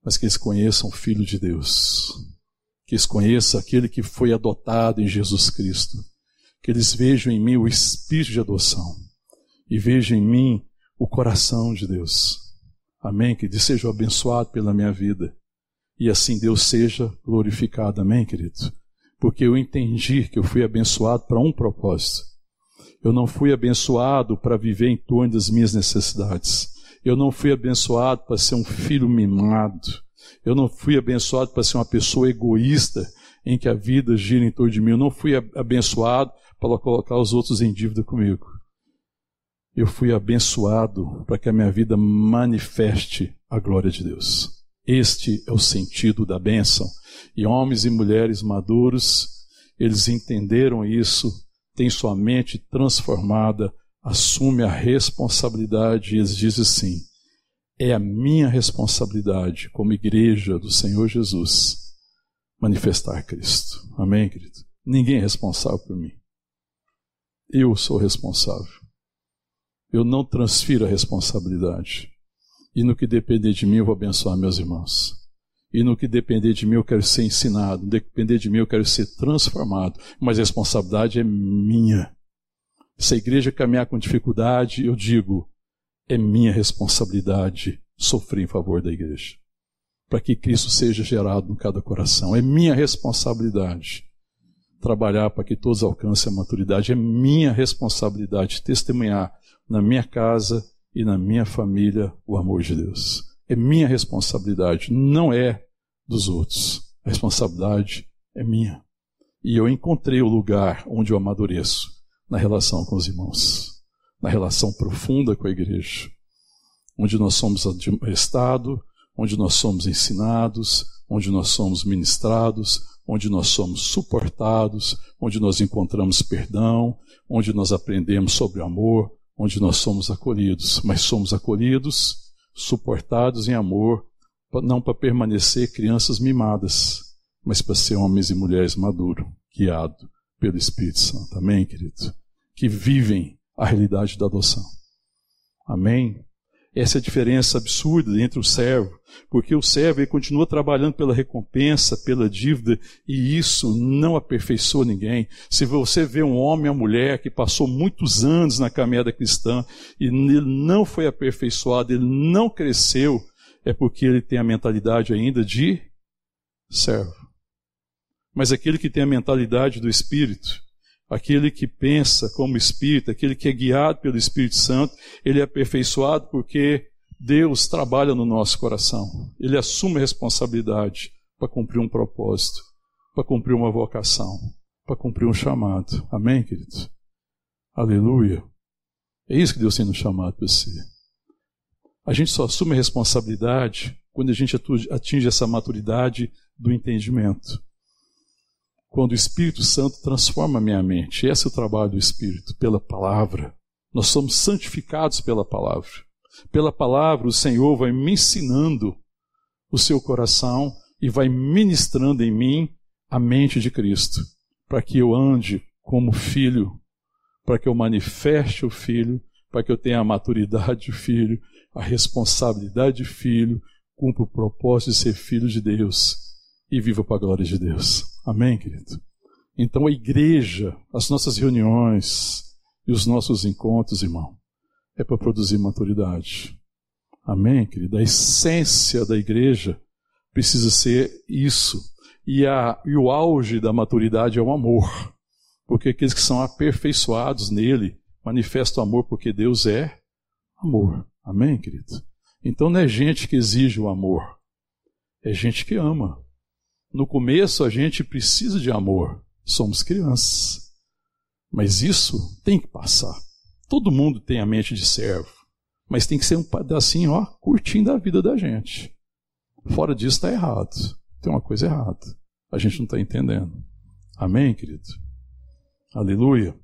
mas que eles conheçam o Filho de Deus, que eles conheçam aquele que foi adotado em Jesus Cristo, que eles vejam em mim o espírito de adoção e vejam em mim o coração de Deus. Amém? Que Deus seja abençoado pela minha vida e assim Deus seja glorificado. Amém, querido? Porque eu entendi que eu fui abençoado para um propósito. Eu não fui abençoado para viver em torno das minhas necessidades. Eu não fui abençoado para ser um filho mimado. Eu não fui abençoado para ser uma pessoa egoísta em que a vida gira em torno de mim. Eu não fui abençoado para colocar os outros em dívida comigo. Eu fui abençoado para que a minha vida manifeste a glória de Deus. Este é o sentido da bênção. E homens e mulheres maduros, eles entenderam isso, têm sua mente transformada, assume a responsabilidade e eles dizem assim: é a minha responsabilidade como igreja do Senhor Jesus manifestar Cristo. Amém, querido? Ninguém é responsável por mim. Eu sou responsável. Eu não transfiro a responsabilidade. E no que depender de mim, eu vou abençoar meus irmãos. E no que depender de mim, eu quero ser ensinado. No que depender de mim, eu quero ser transformado. Mas a responsabilidade é minha. Se a igreja caminhar com dificuldade, eu digo, é minha responsabilidade sofrer em favor da igreja. Para que Cristo seja gerado em cada coração. É minha responsabilidade trabalhar para que todos alcancem a maturidade. É minha responsabilidade testemunhar na minha casa e na minha família o amor de Deus é minha responsabilidade, não é dos outros. A responsabilidade é minha. E eu encontrei o lugar onde eu amadureço na relação com os irmãos, na relação profunda com a igreja, onde nós somos admoestados, onde nós somos ensinados, onde nós somos ministrados, onde nós somos suportados, onde nós encontramos perdão, onde nós aprendemos sobre amor, onde nós somos acolhidos, mas somos acolhidos suportados em amor não para permanecer crianças mimadas, mas para ser homens e mulheres maduros, guiados pelo Espírito Santo. Amém, querido? Que vivem a realidade da adoção. Amém? Essa é diferença absurda entre o servo, porque o servo ele continua trabalhando pela recompensa, pela dívida, e isso não aperfeiçoa ninguém. Se você vê um homem ou mulher que passou muitos anos na caminhada cristã e ele não foi aperfeiçoado, ele não cresceu, é porque ele tem a mentalidade ainda de servo. Mas aquele que tem a mentalidade do Espírito, aquele que pensa como Espírito, aquele que é guiado pelo Espírito Santo, ele é aperfeiçoado porque Deus trabalha no nosso coração. Ele assume a responsabilidade para cumprir um propósito, para cumprir uma vocação, para cumprir um chamado. Amém, querido? Aleluia. É isso que Deus tem nos chamado para ser. A gente só assume a responsabilidade quando a gente atinge essa maturidade do entendimento quando o Espírito Santo transforma a minha mente. Esse é o trabalho do Espírito, pela palavra. Nós somos santificados pela palavra. Pela palavra, o Senhor vai me ensinando o seu coração e vai ministrando em mim a mente de Cristo, para que eu ande como filho, para que eu manifeste o filho, para que eu tenha a maturidade de filho, a responsabilidade de filho, cumpra o propósito de ser filho de Deus e viva para a glória de Deus. Amém, querido? Então a igreja, as nossas reuniões e os nossos encontros, irmão, é para produzir maturidade. Amém, querido? A essência da igreja precisa ser isso. E, a, e o auge da maturidade é o amor. Porque aqueles que são aperfeiçoados nele manifestam amor porque Deus é amor. Amém, querido? Então não é gente que exige o amor, é gente que ama. No começo a gente precisa de amor, somos crianças. Mas isso tem que passar. Todo mundo tem a mente de servo, mas tem que ser um pedacinho, ó, curtindo a vida da gente. Fora disso está errado. Tem uma coisa errada. A gente não está entendendo. Amém, querido? Aleluia.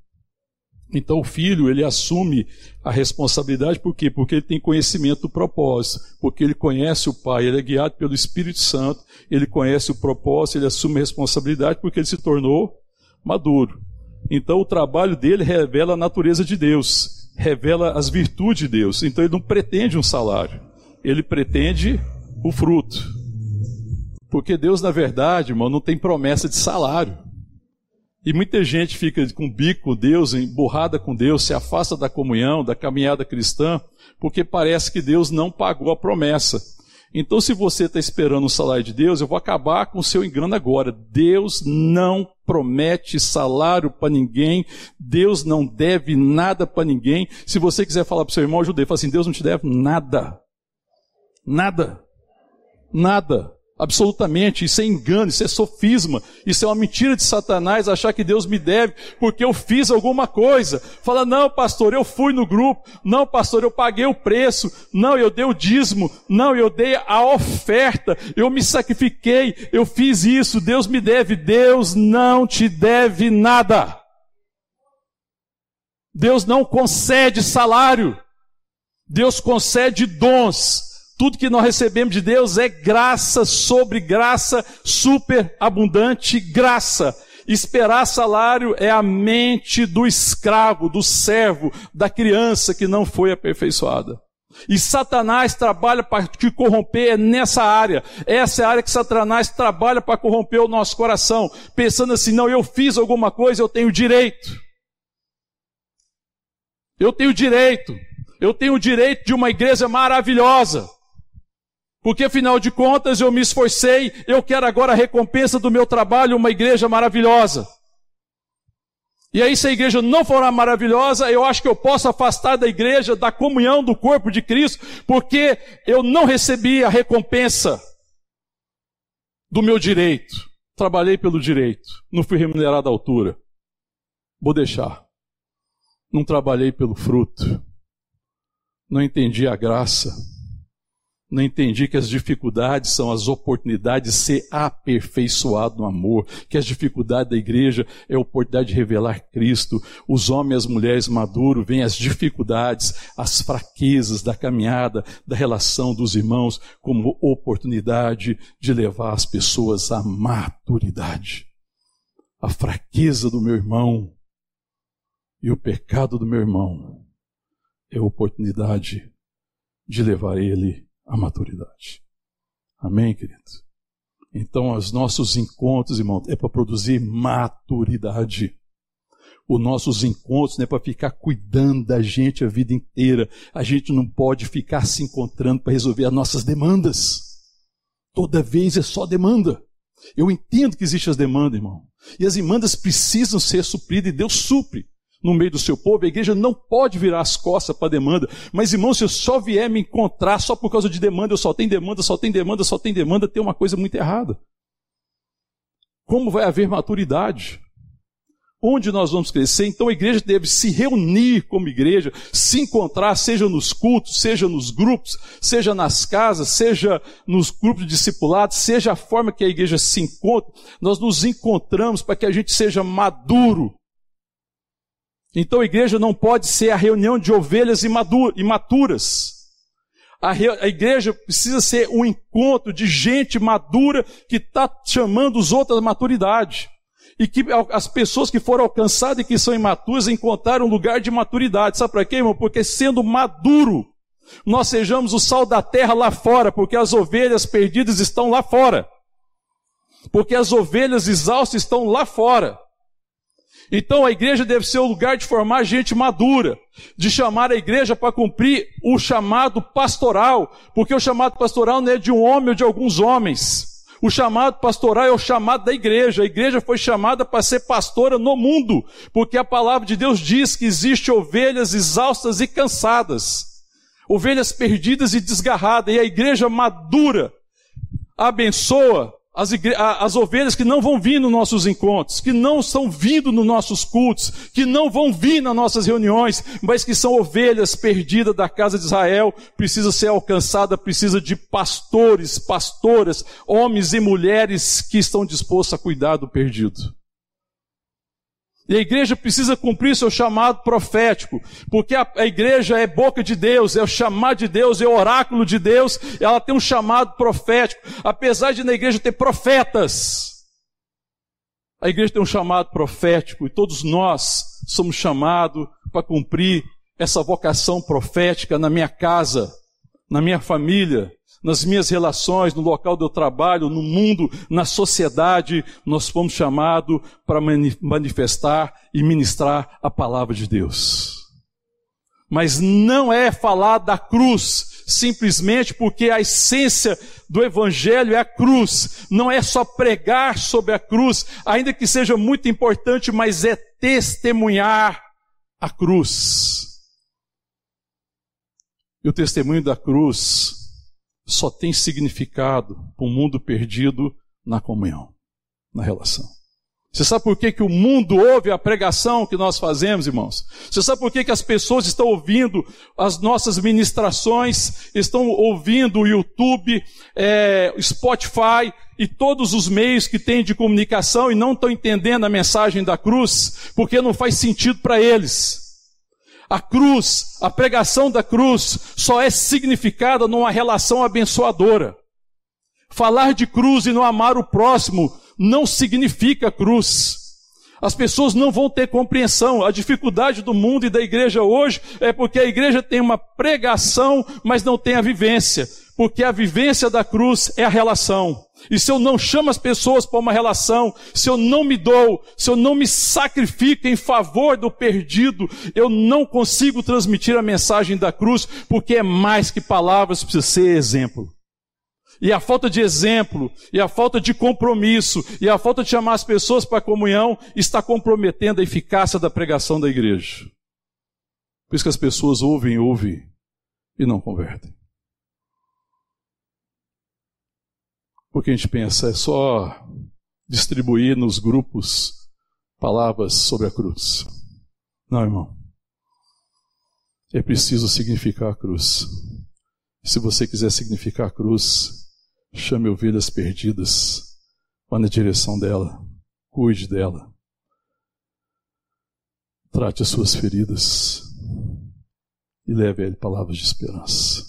Então o filho, ele assume a responsabilidade por quê? Porque ele tem conhecimento do propósito, porque ele conhece o pai, ele é guiado pelo Espírito Santo, ele conhece o propósito, ele assume a responsabilidade porque ele se tornou maduro. Então o trabalho dele revela a natureza de Deus, revela as virtudes de Deus. Então ele não pretende um salário, ele pretende o fruto. Porque Deus, na verdade, irmão, não tem promessa de salário. E muita gente fica com bico com Deus, emburrada com Deus, se afasta da comunhão, da caminhada cristã, porque parece que Deus não pagou a promessa. Então, se você está esperando o salário de Deus, eu vou acabar com o seu engano agora. Deus não promete salário para ninguém, Deus não deve nada para ninguém. Se você quiser falar para o seu irmão judeu, fala assim: Deus não te deve nada. Nada. Nada. Absolutamente, isso é engano, isso é sofisma, isso é uma mentira de Satanás achar que Deus me deve porque eu fiz alguma coisa. Fala, não, pastor, eu fui no grupo, não, pastor, eu paguei o preço, não, eu dei o dízimo, não, eu dei a oferta, eu me sacrifiquei, eu fiz isso, Deus me deve. Deus não te deve nada. Deus não concede salário, Deus concede dons. Tudo que nós recebemos de Deus é graça sobre graça, super abundante graça. Esperar salário é a mente do escravo, do servo, da criança que não foi aperfeiçoada. E Satanás trabalha para te corromper nessa área. Essa é a área que Satanás trabalha para corromper o nosso coração, pensando assim: não, eu fiz alguma coisa, eu tenho direito. Eu tenho direito. Eu tenho o direito de uma igreja maravilhosa. Porque afinal de contas eu me esforcei, eu quero agora a recompensa do meu trabalho, uma igreja maravilhosa. E aí, se a igreja não for maravilhosa, eu acho que eu posso afastar da igreja, da comunhão do corpo de Cristo, porque eu não recebi a recompensa do meu direito. Trabalhei pelo direito, não fui remunerado à altura. Vou deixar. Não trabalhei pelo fruto. Não entendi a graça Não entendi que as dificuldades são as oportunidades de ser aperfeiçoado no amor, que as dificuldades da igreja é a oportunidade de revelar Cristo. Os homens e as mulheres maduros veem as dificuldades, as fraquezas da caminhada, da relação dos irmãos, como oportunidade de levar as pessoas à maturidade. A fraqueza do meu irmão e o pecado do meu irmão é a oportunidade de levar ele à maturidade. Amém, querido? Então, os nossos encontros, irmão, é para produzir maturidade. Os nossos encontros não é para ficar cuidando da gente a vida inteira. A gente não pode ficar se encontrando para resolver as nossas demandas. Toda vez é só demanda. Eu entendo que existem as demandas, irmão. E as demandas precisam ser supridas e Deus supre no meio do seu povo, a igreja não pode virar as costas para demanda. Mas, irmão, se eu só vier me encontrar só por causa de demanda, eu só tenho demanda, só tenho demanda, só tenho demanda, tem uma coisa muito errada. Como vai haver maturidade? Onde nós vamos crescer? Então a igreja deve se reunir como igreja, se encontrar, seja nos cultos, seja nos grupos, seja nas casas, seja nos grupos de discipulados, seja a forma que a igreja se encontra, nós nos encontramos para que a gente seja maduro então a igreja não pode ser a reunião de ovelhas imaturas. A, a igreja precisa ser um encontro de gente madura que está chamando os outros à maturidade. E que as pessoas que foram alcançadas e que são imaturas encontraram um lugar de maturidade. Sabe para quê, irmão? Porque sendo maduro, nós sejamos o sal da terra lá fora, porque as ovelhas perdidas estão lá fora. Porque as ovelhas exaustas estão lá fora. Então a igreja deve ser o lugar de formar gente madura, de chamar a igreja para cumprir o chamado pastoral, porque o chamado pastoral não é de um homem ou de alguns homens. O chamado pastoral é o chamado da igreja. A igreja foi chamada para ser pastora no mundo, porque a palavra de Deus diz que existe ovelhas exaustas e cansadas, ovelhas perdidas e desgarradas, e a igreja madura abençoa as, as, ovelhas que não vão vir nos nossos encontros, que não estão vindo nos nossos cultos, que não vão vir nas nossas reuniões, mas que são ovelhas perdidas da casa de Israel, precisa ser alcançada, precisa de pastores, pastoras, homens e mulheres que estão dispostos a cuidar do perdido. E a igreja precisa cumprir seu chamado profético, porque a, a, igreja é boca de Deus, é o chamado de Deus, é o oráculo de Deus, ela tem um chamado profético, apesar de na igreja ter profetas. A igreja tem um chamado profético e todos nós somos chamados para cumprir essa vocação profética na minha casa, na minha família, nas minhas relações, no local do trabalho, no mundo, na sociedade, nós fomos chamados para manifestar e ministrar a palavra de Deus. Mas não é falar da cruz simplesmente porque a essência do evangelho é a cruz. Não é só pregar sobre a cruz, ainda que seja muito importante, mas é testemunhar a cruz. E o testemunho da cruz só tem significado para um mundo perdido na comunhão, na relação. Você sabe por que, que o mundo ouve a pregação que nós fazemos, irmãos? Você sabe por que, que as pessoas estão ouvindo as nossas ministrações, estão ouvindo o YouTube, é, Spotify e todos os meios que têm de comunicação e não estão entendendo a mensagem da cruz? Porque não faz sentido para eles. A cruz, a pregação da cruz, só é significada numa relação abençoadora. Falar de cruz e não amar o próximo não significa cruz. As pessoas não vão ter compreensão. A dificuldade do mundo e da igreja hoje é porque a igreja tem uma pregação, mas não tem a vivência. Porque a vivência da cruz é a relação. E se eu não chamo as pessoas para uma relação, se eu não me dou, se eu não me sacrifico em favor do perdido, eu não consigo transmitir a mensagem da cruz, porque é mais que palavras, precisa ser exemplo. E a falta de exemplo, e a falta de compromisso, e a falta de chamar as pessoas para a comunhão está comprometendo a eficácia da pregação da igreja. Por isso que as pessoas ouvem, ouvem e não convertem. Porque a gente pensa, é só distribuir nos grupos palavras sobre a cruz. Não, irmão. É preciso significar a cruz. Se você quiser significar a cruz, chame ovelhas perdidas, vá na direção dela, cuide dela. Trate as suas feridas e leve a ele palavras de esperança.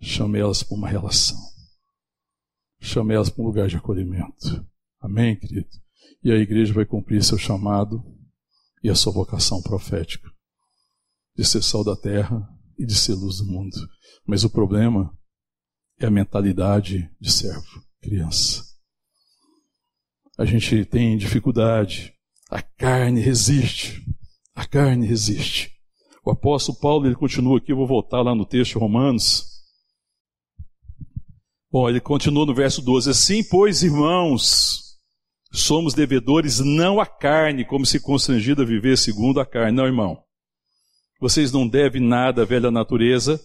Chame elas para uma relação. Chame elas para um lugar de acolhimento. Amém, querido? E a igreja vai cumprir seu chamado e a sua vocação profética de ser sal da terra e de ser luz do mundo. Mas o problema é a mentalidade de servo, criança. A gente tem dificuldade, a carne resiste, a carne resiste. O apóstolo Paulo ele continua aqui, eu vou voltar lá no texto Romanos. Bom, ele continua no verso 12: Assim, pois, irmãos, somos devedores não à carne, como se constrangido a viver segundo a carne. Não, irmão. Vocês não devem nada à velha natureza,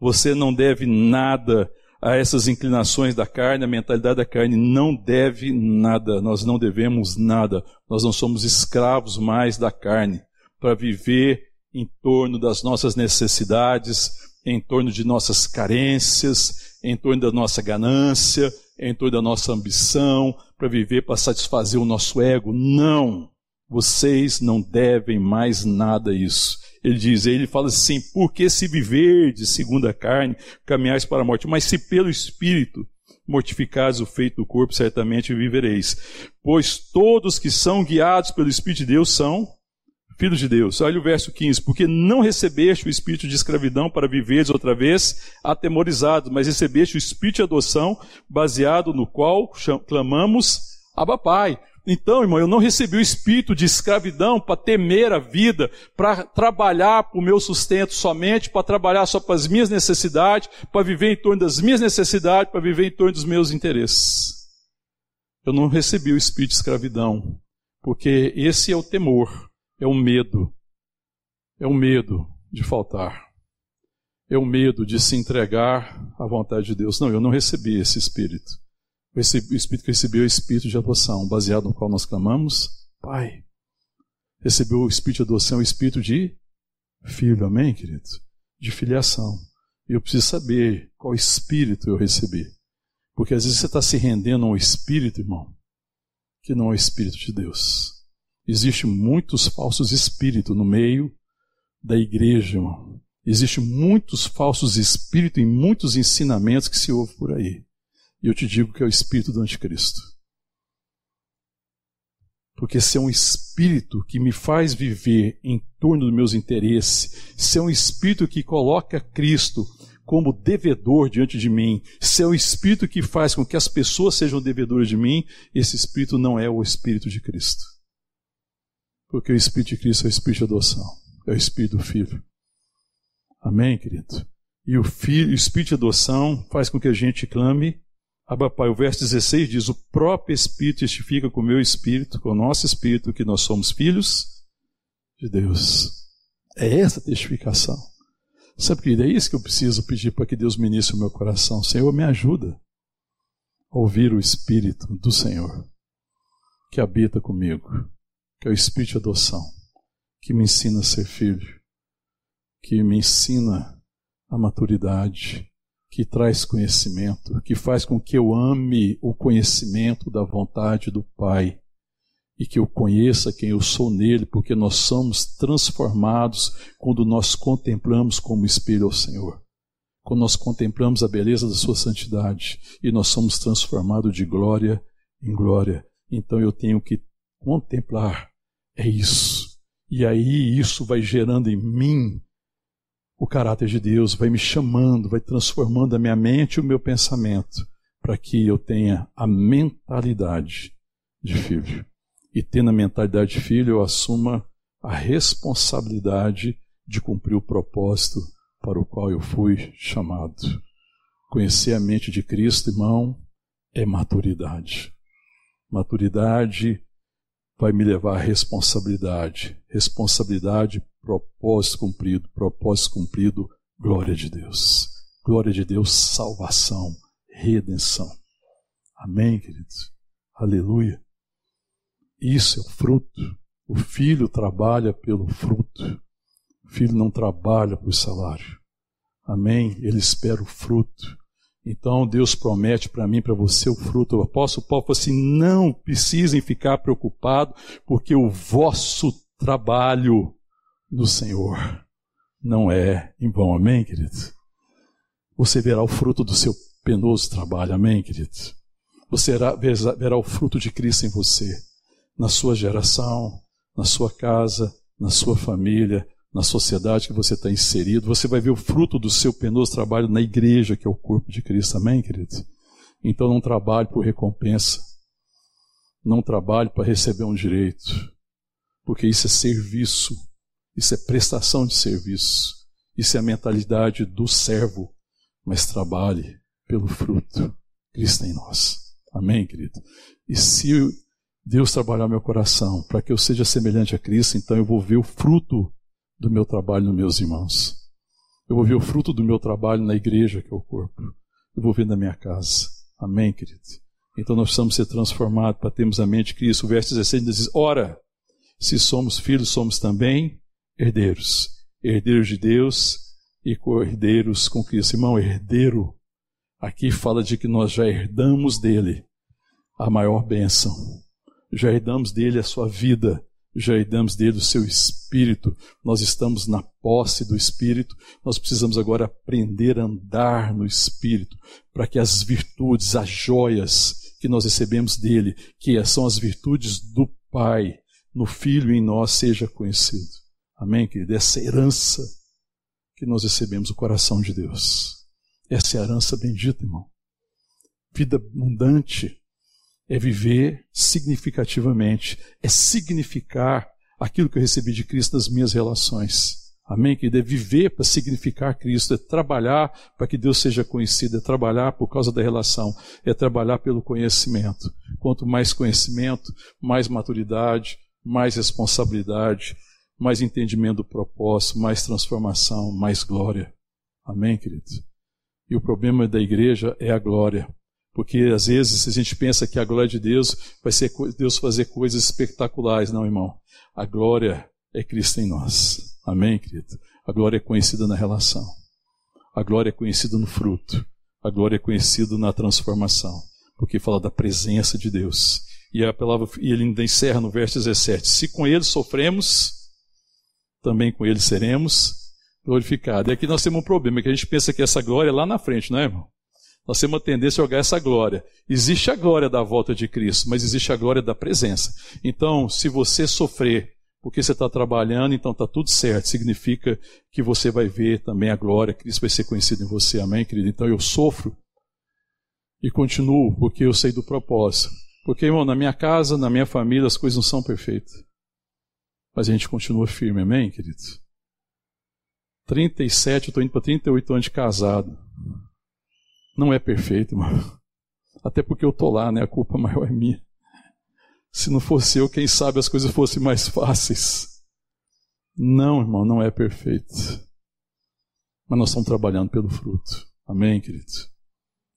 você não deve nada a essas inclinações da carne, a mentalidade da carne não deve nada, nós não devemos nada, nós não somos escravos mais da carne para viver em torno das nossas necessidades, em torno de nossas carências, em torno da nossa ganância, em torno da nossa ambição, para viver para satisfazer o nosso ego. Não! Vocês não devem mais nada a isso. Ele diz, ele fala assim, porque se viver de segunda carne, caminhais para a morte, mas se pelo Espírito mortificares o feito do corpo, certamente vivereis. Pois todos que são guiados pelo Espírito de Deus são filhos de Deus. Olha o verso 15. Porque não recebeste o espírito de escravidão para viveres outra vez atemorizados, mas recebeste o espírito de adoção, baseado no qual clamamos Abba Pai. Então, irmão, eu não recebi o espírito de escravidão para temer a vida, para trabalhar para o meu sustento somente, para trabalhar só para as minhas necessidades, para viver em torno das minhas necessidades, para viver em torno dos meus interesses. Eu não recebi o espírito de escravidão, porque esse é o temor é o medo. É o medo de faltar. É o medo de se entregar à vontade de Deus. Não, eu não recebi esse espírito. O espírito que recebi é o espírito de adoção, baseado no qual nós clamamos, Pai. Recebeu o espírito de adoção, o espírito de filho, amém, querido? De filiação. E eu preciso saber qual espírito eu recebi. Porque às vezes você está se rendendo a um espírito, irmão, que não é o espírito de Deus. Existem muitos falsos espíritos no meio da igreja, irmão. Existem muitos falsos espíritos e muitos ensinamentos que se ouve por aí. E eu te digo que é o espírito do anticristo. Porque se é um espírito que me faz viver em torno dos meus interesses, se é um espírito que coloca Cristo como devedor diante de mim, se é um espírito que faz com que as pessoas sejam devedoras de mim, esse espírito não é o espírito de Cristo. Porque o Espírito de Cristo é o Espírito de adoção, é o Espírito do Filho. Amém, querido? E o, filho, o Espírito de adoção faz com que a gente clame, Abba Pai. O verso 16 diz: O próprio Espírito testifica com o meu Espírito, com o nosso Espírito, que nós somos filhos de Deus. É essa testificação. Sabe, querido, é isso que eu preciso pedir para que Deus ministre o meu coração. Senhor, me ajuda a ouvir o Espírito do Senhor que habita comigo que é o Espírito de adoção, que me ensina a ser filho, que me ensina a maturidade, que traz conhecimento, que faz com que eu ame o conhecimento da vontade do Pai e que eu conheça quem eu sou nele, porque nós somos transformados quando nós contemplamos como espelho ao Senhor. Quando nós contemplamos a beleza da sua santidade e nós somos transformados de glória em glória. Então eu tenho que contemplar é isso. E aí isso vai gerando em mim o caráter de Deus, vai me chamando, vai transformando a minha mente e o meu pensamento para que eu tenha a mentalidade de filho. E tendo a mentalidade de filho, eu assuma a responsabilidade de cumprir o propósito para o qual eu fui chamado. Conhecer a mente de Cristo, irmão, é maturidade. Maturidade vai me levar à responsabilidade. Responsabilidade, propósito cumprido, propósito cumprido, glória de Deus. Glória de Deus, salvação, redenção. Amém, queridos? Aleluia. Isso é o fruto. O filho trabalha pelo fruto. O filho não trabalha por salário. Amém? Ele espera o fruto. Então Deus promete para mim, para você o fruto. O apóstolo Paulo falou assim: não precisem ficar preocupados, porque o vosso trabalho no Senhor não é em vão. Amém, querido? Você verá o fruto do seu penoso trabalho. Amém, querido? Você verá o fruto de Cristo em você, na sua geração, na sua casa, na sua família, na sociedade que você está inserido. Você vai ver o fruto do seu penoso trabalho na igreja, que é o corpo de Cristo. Amém, querido? Então não trabalhe por recompensa. Não trabalhe para receber um direito. Porque isso é serviço. Isso é prestação de serviço. Isso é a mentalidade do servo. Mas trabalhe pelo fruto. Cristo em nós. Amém, querido? E se Deus trabalhar meu coração para que eu seja semelhante a Cristo, então eu vou ver o fruto do meu trabalho nos meus irmãos. Eu vou ver o fruto do meu trabalho na igreja, que é o corpo. Eu vou ver na minha casa. Amém, querido? Então nós precisamos ser transformados para termos a mente de Cristo. O verso 16 diz: Ora, se somos filhos, somos também herdeiros. Herdeiros de Deus e co-herdeiros com Cristo. Irmão, herdeiro, aqui fala de que nós já herdamos dele a maior bênção. Já herdamos dele a sua vida já herdamos dele o seu espírito, nós estamos na posse do espírito, nós precisamos agora aprender a andar no espírito, para que as virtudes, as joias que nós recebemos dele, que são as virtudes do Pai, no Filho em nós, seja conhecido. Amém, querido? Essa herança que nós recebemos, o coração de Deus. Essa é a herança bendita, irmão. Vida abundante, é viver significativamente, é significar aquilo que eu recebi de Cristo nas minhas relações. Amém? Que é viver para significar Cristo, é trabalhar para que Deus seja conhecido, é trabalhar por causa da relação, é trabalhar pelo conhecimento. Quanto mais conhecimento, mais maturidade, mais responsabilidade, mais entendimento do propósito, mais transformação, mais glória. Amém, querido? E o problema da igreja é a glória. Porque às vezes a gente pensa que a glória de Deus vai ser Deus fazer coisas espetaculares. Não, irmão. A glória é Cristo em nós. Amém, querido? A glória é conhecida na relação. A glória é conhecida no fruto. A glória é conhecida na transformação. Porque fala da presença de Deus. E a palavra, e ele ainda encerra no verso 17: Se com ele sofremos, também com ele seremos glorificados. E aqui nós temos um problema, que a gente pensa que essa glória é lá na frente, não é, irmão? Nós temos uma tendência a jogar essa glória. Existe a glória da volta de Cristo, mas existe a glória da presença. Então, se você sofrer porque você está trabalhando, então está tudo certo. Significa que você vai ver também a glória, Cristo vai ser conhecido em você. Amém, querido? Então eu sofro e continuo porque eu sei do propósito. Porque, irmão, na minha casa, na minha família, as coisas não são perfeitas. Mas a gente continua firme, amém, querido? 37, eu estou indo para 38 anos de casado não é perfeito, irmão. Até porque eu tô lá, né? A culpa maior é minha. Se não fosse eu, quem sabe as coisas fossem mais fáceis. Não, irmão, não é perfeito. Mas nós estamos trabalhando pelo fruto. Amém, querido?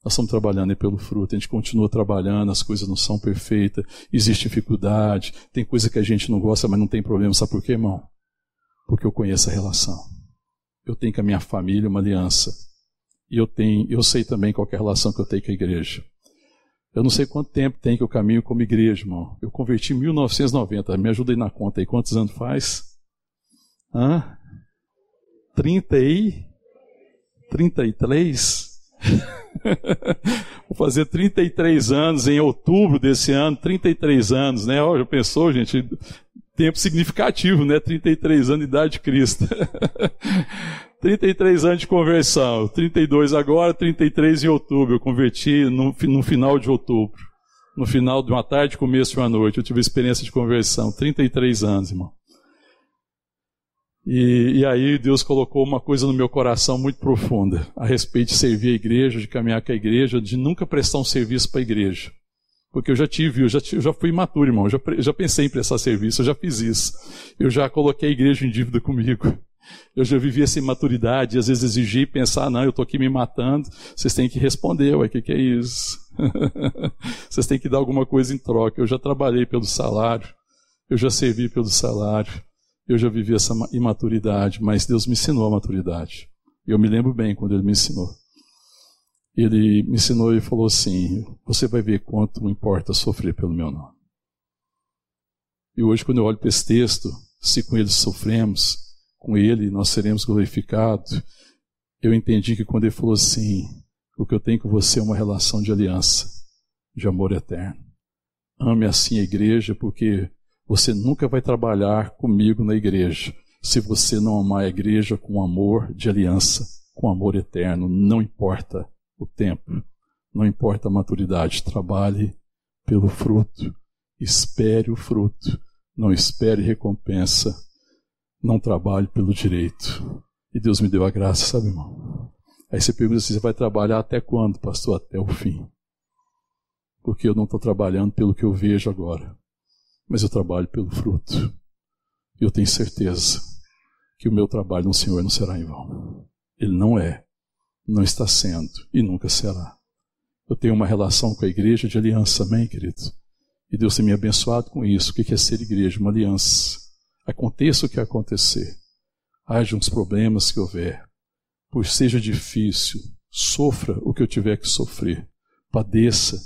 Nós estamos trabalhando pelo fruto, a gente continua trabalhando, as coisas não são perfeitas, existe dificuldade, tem coisa que a gente não gosta, mas não tem problema. Sabe por quê, irmão? Porque eu conheço a relação. Eu tenho com a minha família uma aliança e eu tenho, eu sei também qual é a relação que eu tenho com a igreja. Eu não sei quanto tempo tem que eu caminho como igreja, irmão. Eu converti em 1990. Me ajuda aí na conta aí. Quantos anos faz? Hã? 30 e... 33? [LAUGHS] Vou fazer 33 anos em outubro desse ano. 33 anos, né? Já pensou, gente? Tempo significativo, né? 33 anos de idade de Cristo. [LAUGHS] 33 anos de conversão, 32 agora, 33 em outubro. Eu converti no, no final de outubro. No final de uma tarde, começo de uma noite. Eu tive experiência de conversão. 33 anos, irmão. E, e, aí Deus colocou uma coisa no meu coração muito profunda a respeito de servir a igreja, de caminhar com a igreja, de nunca prestar um serviço para a igreja. Porque eu já tive, eu já, eu já fui imaturo, irmão. Eu já, já pensei em prestar serviço, eu já fiz isso. Eu já coloquei a igreja em dívida comigo. Eu já vivi essa imaturidade, às vezes exigir pensar, não, eu estou aqui me matando, vocês têm que responder, ué, o que, que é isso? [LAUGHS] vocês têm que dar alguma coisa em troca. Eu já trabalhei pelo salário, eu já servi pelo salário, eu já vivi essa imaturidade, mas Deus me ensinou a maturidade. Eu me lembro bem quando ele me ensinou. Ele me ensinou e falou assim: Você vai ver quanto importa sofrer pelo meu nome. E hoje, quando eu olho para esse texto, se com ele sofremos, com ele nós seremos glorificados, eu entendi que quando ele falou assim: O que eu tenho com você é uma relação de aliança, de amor eterno. Ame assim a igreja, porque você nunca vai trabalhar comigo na igreja se você não amar a igreja com amor de aliança, com amor eterno. Não importa o tempo, não importa a maturidade, trabalhe pelo fruto, espere o fruto, não espere recompensa, não trabalhe pelo direito. E Deus me deu a graça, sabe, irmão? Aí você pergunta assim: você vai trabalhar até quando, pastor? Até o fim. Porque eu não estou trabalhando pelo que eu vejo agora mas eu trabalho pelo fruto. E eu tenho certeza que o meu trabalho no Senhor não será em vão. Ele não é, não está sendo e nunca será. Eu tenho uma relação com a igreja de aliança, amém, querido? E Deus tem me abençoado com isso. O que é ser igreja? Uma aliança. Aconteça o que acontecer, haja uns problemas que houver, por seja difícil, sofra o que eu tiver que sofrer, padeça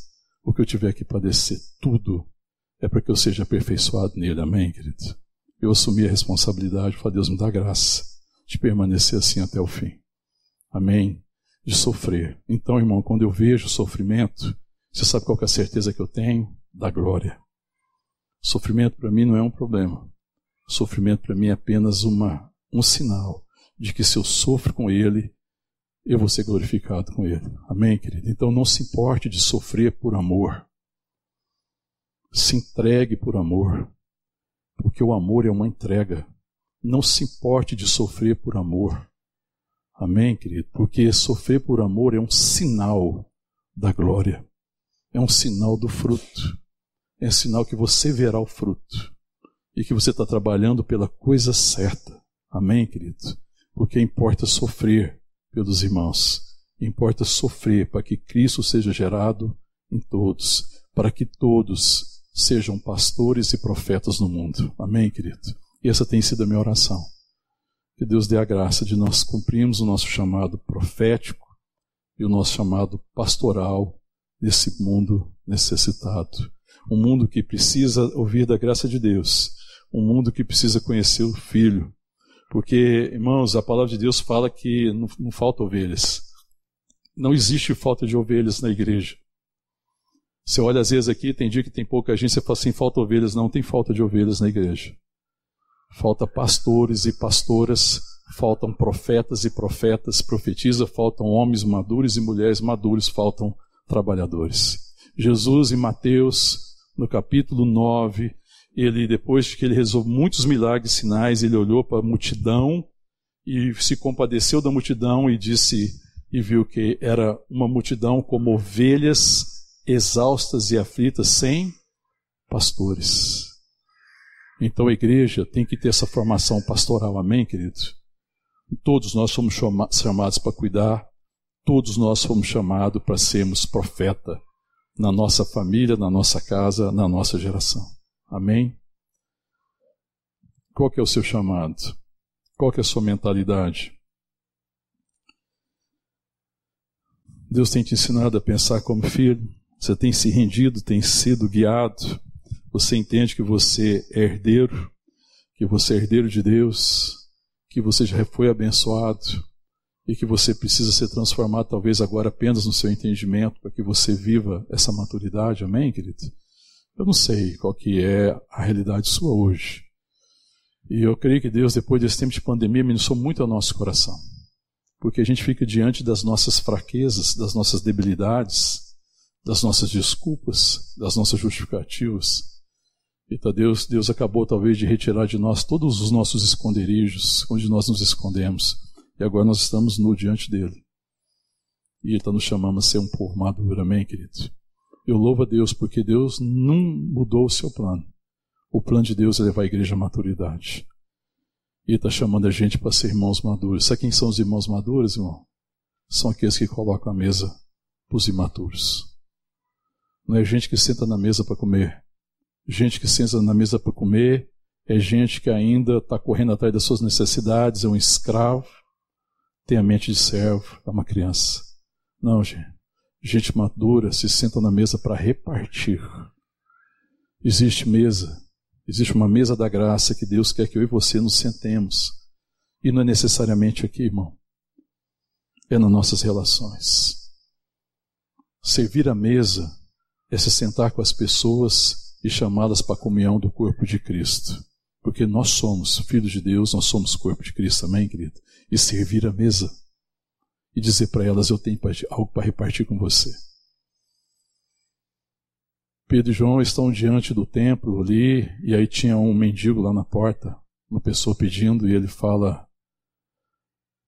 o que eu tiver que padecer, tudo é para que eu seja aperfeiçoado nele. Amém, querido? Eu assumi a responsabilidade, para Deus me dar graça de permanecer assim até o fim. Amém? De sofrer. Então, irmão, quando eu vejo sofrimento, você sabe qual é a certeza que eu tenho? Da glória. Sofrimento para mim não é um problema. Sofrimento para mim é apenas uma, um sinal de que se eu sofro com ele, eu vou ser glorificado com ele. Amém, querido? Então não se importe de sofrer por amor. Se entregue por amor, porque o amor é uma entrega. Não se importe de sofrer por amor. Amém, querido? Porque sofrer por amor é um sinal da glória, é um sinal do fruto, é um sinal que você verá o fruto e que você está trabalhando pela coisa certa. Amém, querido? Porque importa sofrer pelos irmãos, importa sofrer para que Cristo seja gerado em todos, para que todos sejam pastores e profetas no mundo. Amém, querido? E essa tem sido a minha oração. Que Deus dê a graça de nós cumprirmos o nosso chamado profético e o nosso chamado pastoral nesse mundo necessitado. Um mundo que precisa ouvir da graça de Deus. Um mundo que precisa conhecer o Filho. Porque, irmãos, a palavra de Deus fala que não, não falta ovelhas. Não existe falta de ovelhas na igreja. Você olha às vezes aqui, tem dia que tem pouca gente, você fala assim, falta ovelhas. Não, tem falta de ovelhas na igreja. Falta pastores e pastoras, faltam profetas e profetas, profetiza, faltam homens maduros e mulheres maduros, faltam trabalhadores. Jesus em Mateus, no capítulo 9, ele depois que ele resolveu muitos milagres e sinais, ele olhou para a multidão e se compadeceu da multidão e disse e viu que era uma multidão como ovelhas exaustas e aflitas sem pastores. Então a igreja tem que ter essa formação pastoral, amém, querido? Todos nós somos chamados para cuidar, todos nós fomos chamados para sermos profeta na nossa família, na nossa casa, na nossa geração. Amém? Qual que é o seu chamado? Qual que é a sua mentalidade? Deus tem te ensinado a pensar como filho, você tem se rendido, tem sido guiado. Você entende que você é herdeiro, que você é herdeiro de Deus, que você já foi abençoado e que você precisa ser transformado, talvez agora apenas no seu entendimento, para que você viva essa maturidade. Amém, querido? Eu não sei qual que é a realidade sua hoje. E eu creio que Deus, depois desse tempo de pandemia, ministrou muito ao nosso coração. Porque a gente fica diante das nossas fraquezas, das nossas debilidades, das nossas desculpas, das nossas justificativas. Então Deus, Deus acabou talvez de retirar de nós todos os nossos esconderijos, onde nós nos escondemos. E agora nós estamos nu diante dele. E ele está nos chamando a ser um povo maduro, amém, querido? Eu louvo a Deus porque Deus não mudou o seu plano. O plano de Deus é levar a igreja à maturidade. E está chamando a gente para ser irmãos maduros. Sabe quem são os irmãos maduros, irmão? São aqueles que colocam a mesa para os imaturos. Não é gente que senta na mesa para comer. Gente que senta na mesa para comer é gente que ainda está correndo atrás das suas necessidades, é um escravo, tem a mente de servo, é uma criança. Não, gente. Gente madura se senta na mesa para repartir. Existe mesa, existe uma mesa da graça que Deus quer que eu e você nos sentemos. E não é necessariamente aqui, irmão. É nas nossas relações. Servir a mesa é se sentar com as pessoas e chamá-las para a comunhão do corpo de Cristo. Porque nós somos filhos de Deus, nós somos corpo de Cristo, amém, querido? E servir a mesa e dizer para elas: Eu tenho algo para repartir com você. Pedro e João estão diante do templo ali, e aí tinha um mendigo lá na porta, uma pessoa pedindo, e ele fala,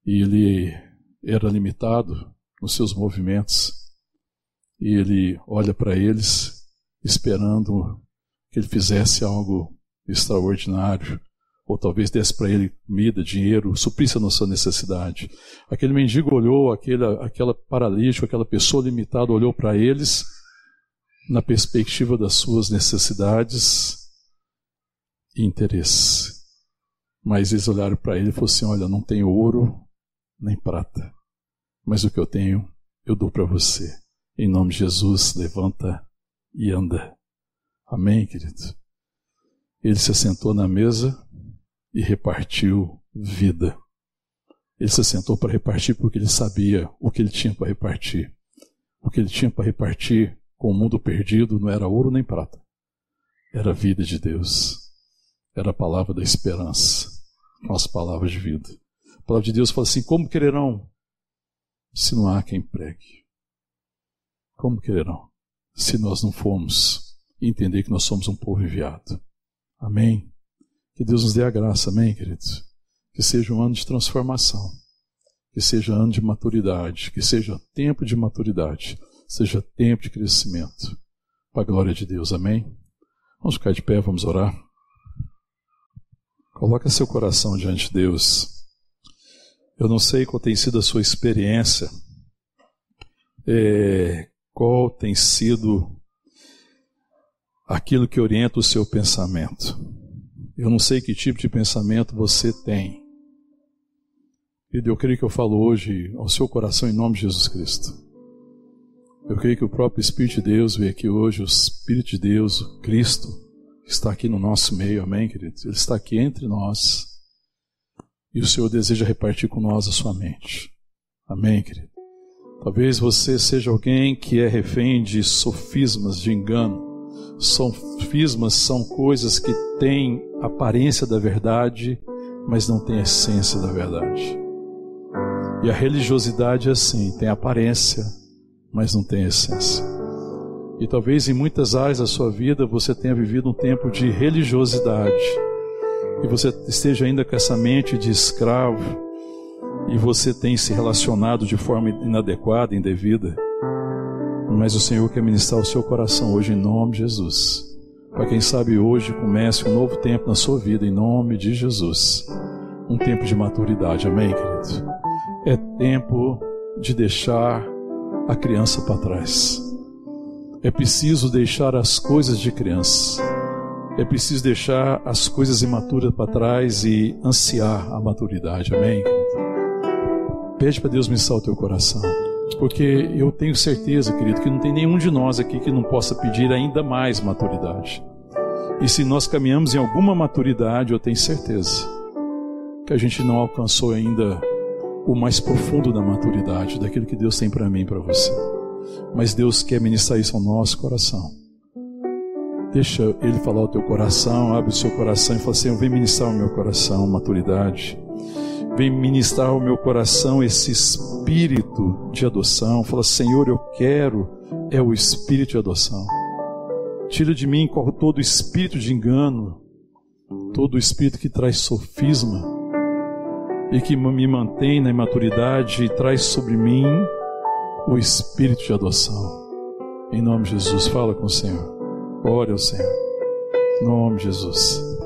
e ele era limitado nos seus movimentos, e ele olha para eles, esperando que ele fizesse algo extraordinário, ou talvez desse para ele comida, dinheiro, suprisse a sua necessidade. Aquele mendigo olhou, aquele, aquela paralítico, aquela pessoa limitada olhou para eles na perspectiva das suas necessidades e interesse. Mas eles olharam para ele e falaram assim: Olha, não tenho ouro nem prata, mas o que eu tenho eu dou para você. Em nome de Jesus, levanta e anda. Amém, querido? Ele se sentou na mesa e repartiu vida. Ele se sentou para repartir porque ele sabia o que ele tinha para repartir. O que ele tinha para repartir com o mundo perdido não era ouro nem prata. Era a vida de Deus. Era a palavra da esperança. Com as palavras de vida. A palavra de Deus fala assim: como quererão se não há quem pregue? Como quererão se nós não formos entender que nós somos um povo enviado? Amém. Que Deus nos dê a graça, amém, queridos? Que seja um ano de transformação, que seja ano de maturidade, que seja tempo de maturidade, seja tempo de crescimento, para a glória de Deus, amém? Vamos ficar de pé, vamos orar. Coloca seu coração diante de Deus. Eu não sei qual tem sido a sua experiência, é, qual tem sido aquilo que orienta o seu pensamento. Eu não sei que tipo de pensamento você tem. E eu creio que eu falo hoje ao seu coração em nome de Jesus Cristo. Eu creio que o próprio Espírito de Deus veio aqui hoje, o Espírito de Deus, o Cristo, está aqui no nosso meio, amém, queridos? Ele está aqui entre nós. E o Senhor deseja repartir com nós a sua mente. Amém, querido? Talvez você seja alguém que é refém de sofismas, de engano Sofismas são coisas que têm aparência da verdade, mas não têm essência da verdade. E a religiosidade é assim, tem aparência, mas não tem essência. E talvez em muitas áreas da sua vida você tenha vivido um tempo de religiosidade. E você esteja ainda com essa mente de escravo. E você tem se relacionado de forma inadequada, indevida. Mas o Senhor quer ministrar o seu coração hoje em nome de Jesus. Para quem sabe hoje comece um novo tempo na sua vida em nome de Jesus. Um tempo de maturidade, amém, querido? É tempo de deixar a criança para trás. É preciso deixar as coisas de criança. É preciso deixar as coisas imaturas para trás e ansiar a maturidade, amém, querido? Pede para Deus ministrar o teu coração. Porque eu tenho certeza, querido, que não tem nenhum de nós aqui que não possa pedir ainda mais maturidade. E se nós caminhamos em alguma maturidade, eu tenho certeza que a gente não alcançou ainda o mais profundo da maturidade, daquilo que Deus tem para mim e para você. Mas Deus quer ministrar isso ao nosso coração. Deixa Ele falar o teu coração, abre o seu coração e fala assim: vem ministrar o meu coração, maturidade. Vem ministrar ao meu coração esse espírito de adoção. Fala, Senhor, eu quero é o espírito de adoção. Tira de mim todo espírito de engano, todo espírito que traz sofisma e que me mantém na imaturidade e traz sobre mim o espírito de adoção. Em nome de Jesus, fala com o Senhor. Ore ao Senhor. Em nome de Jesus.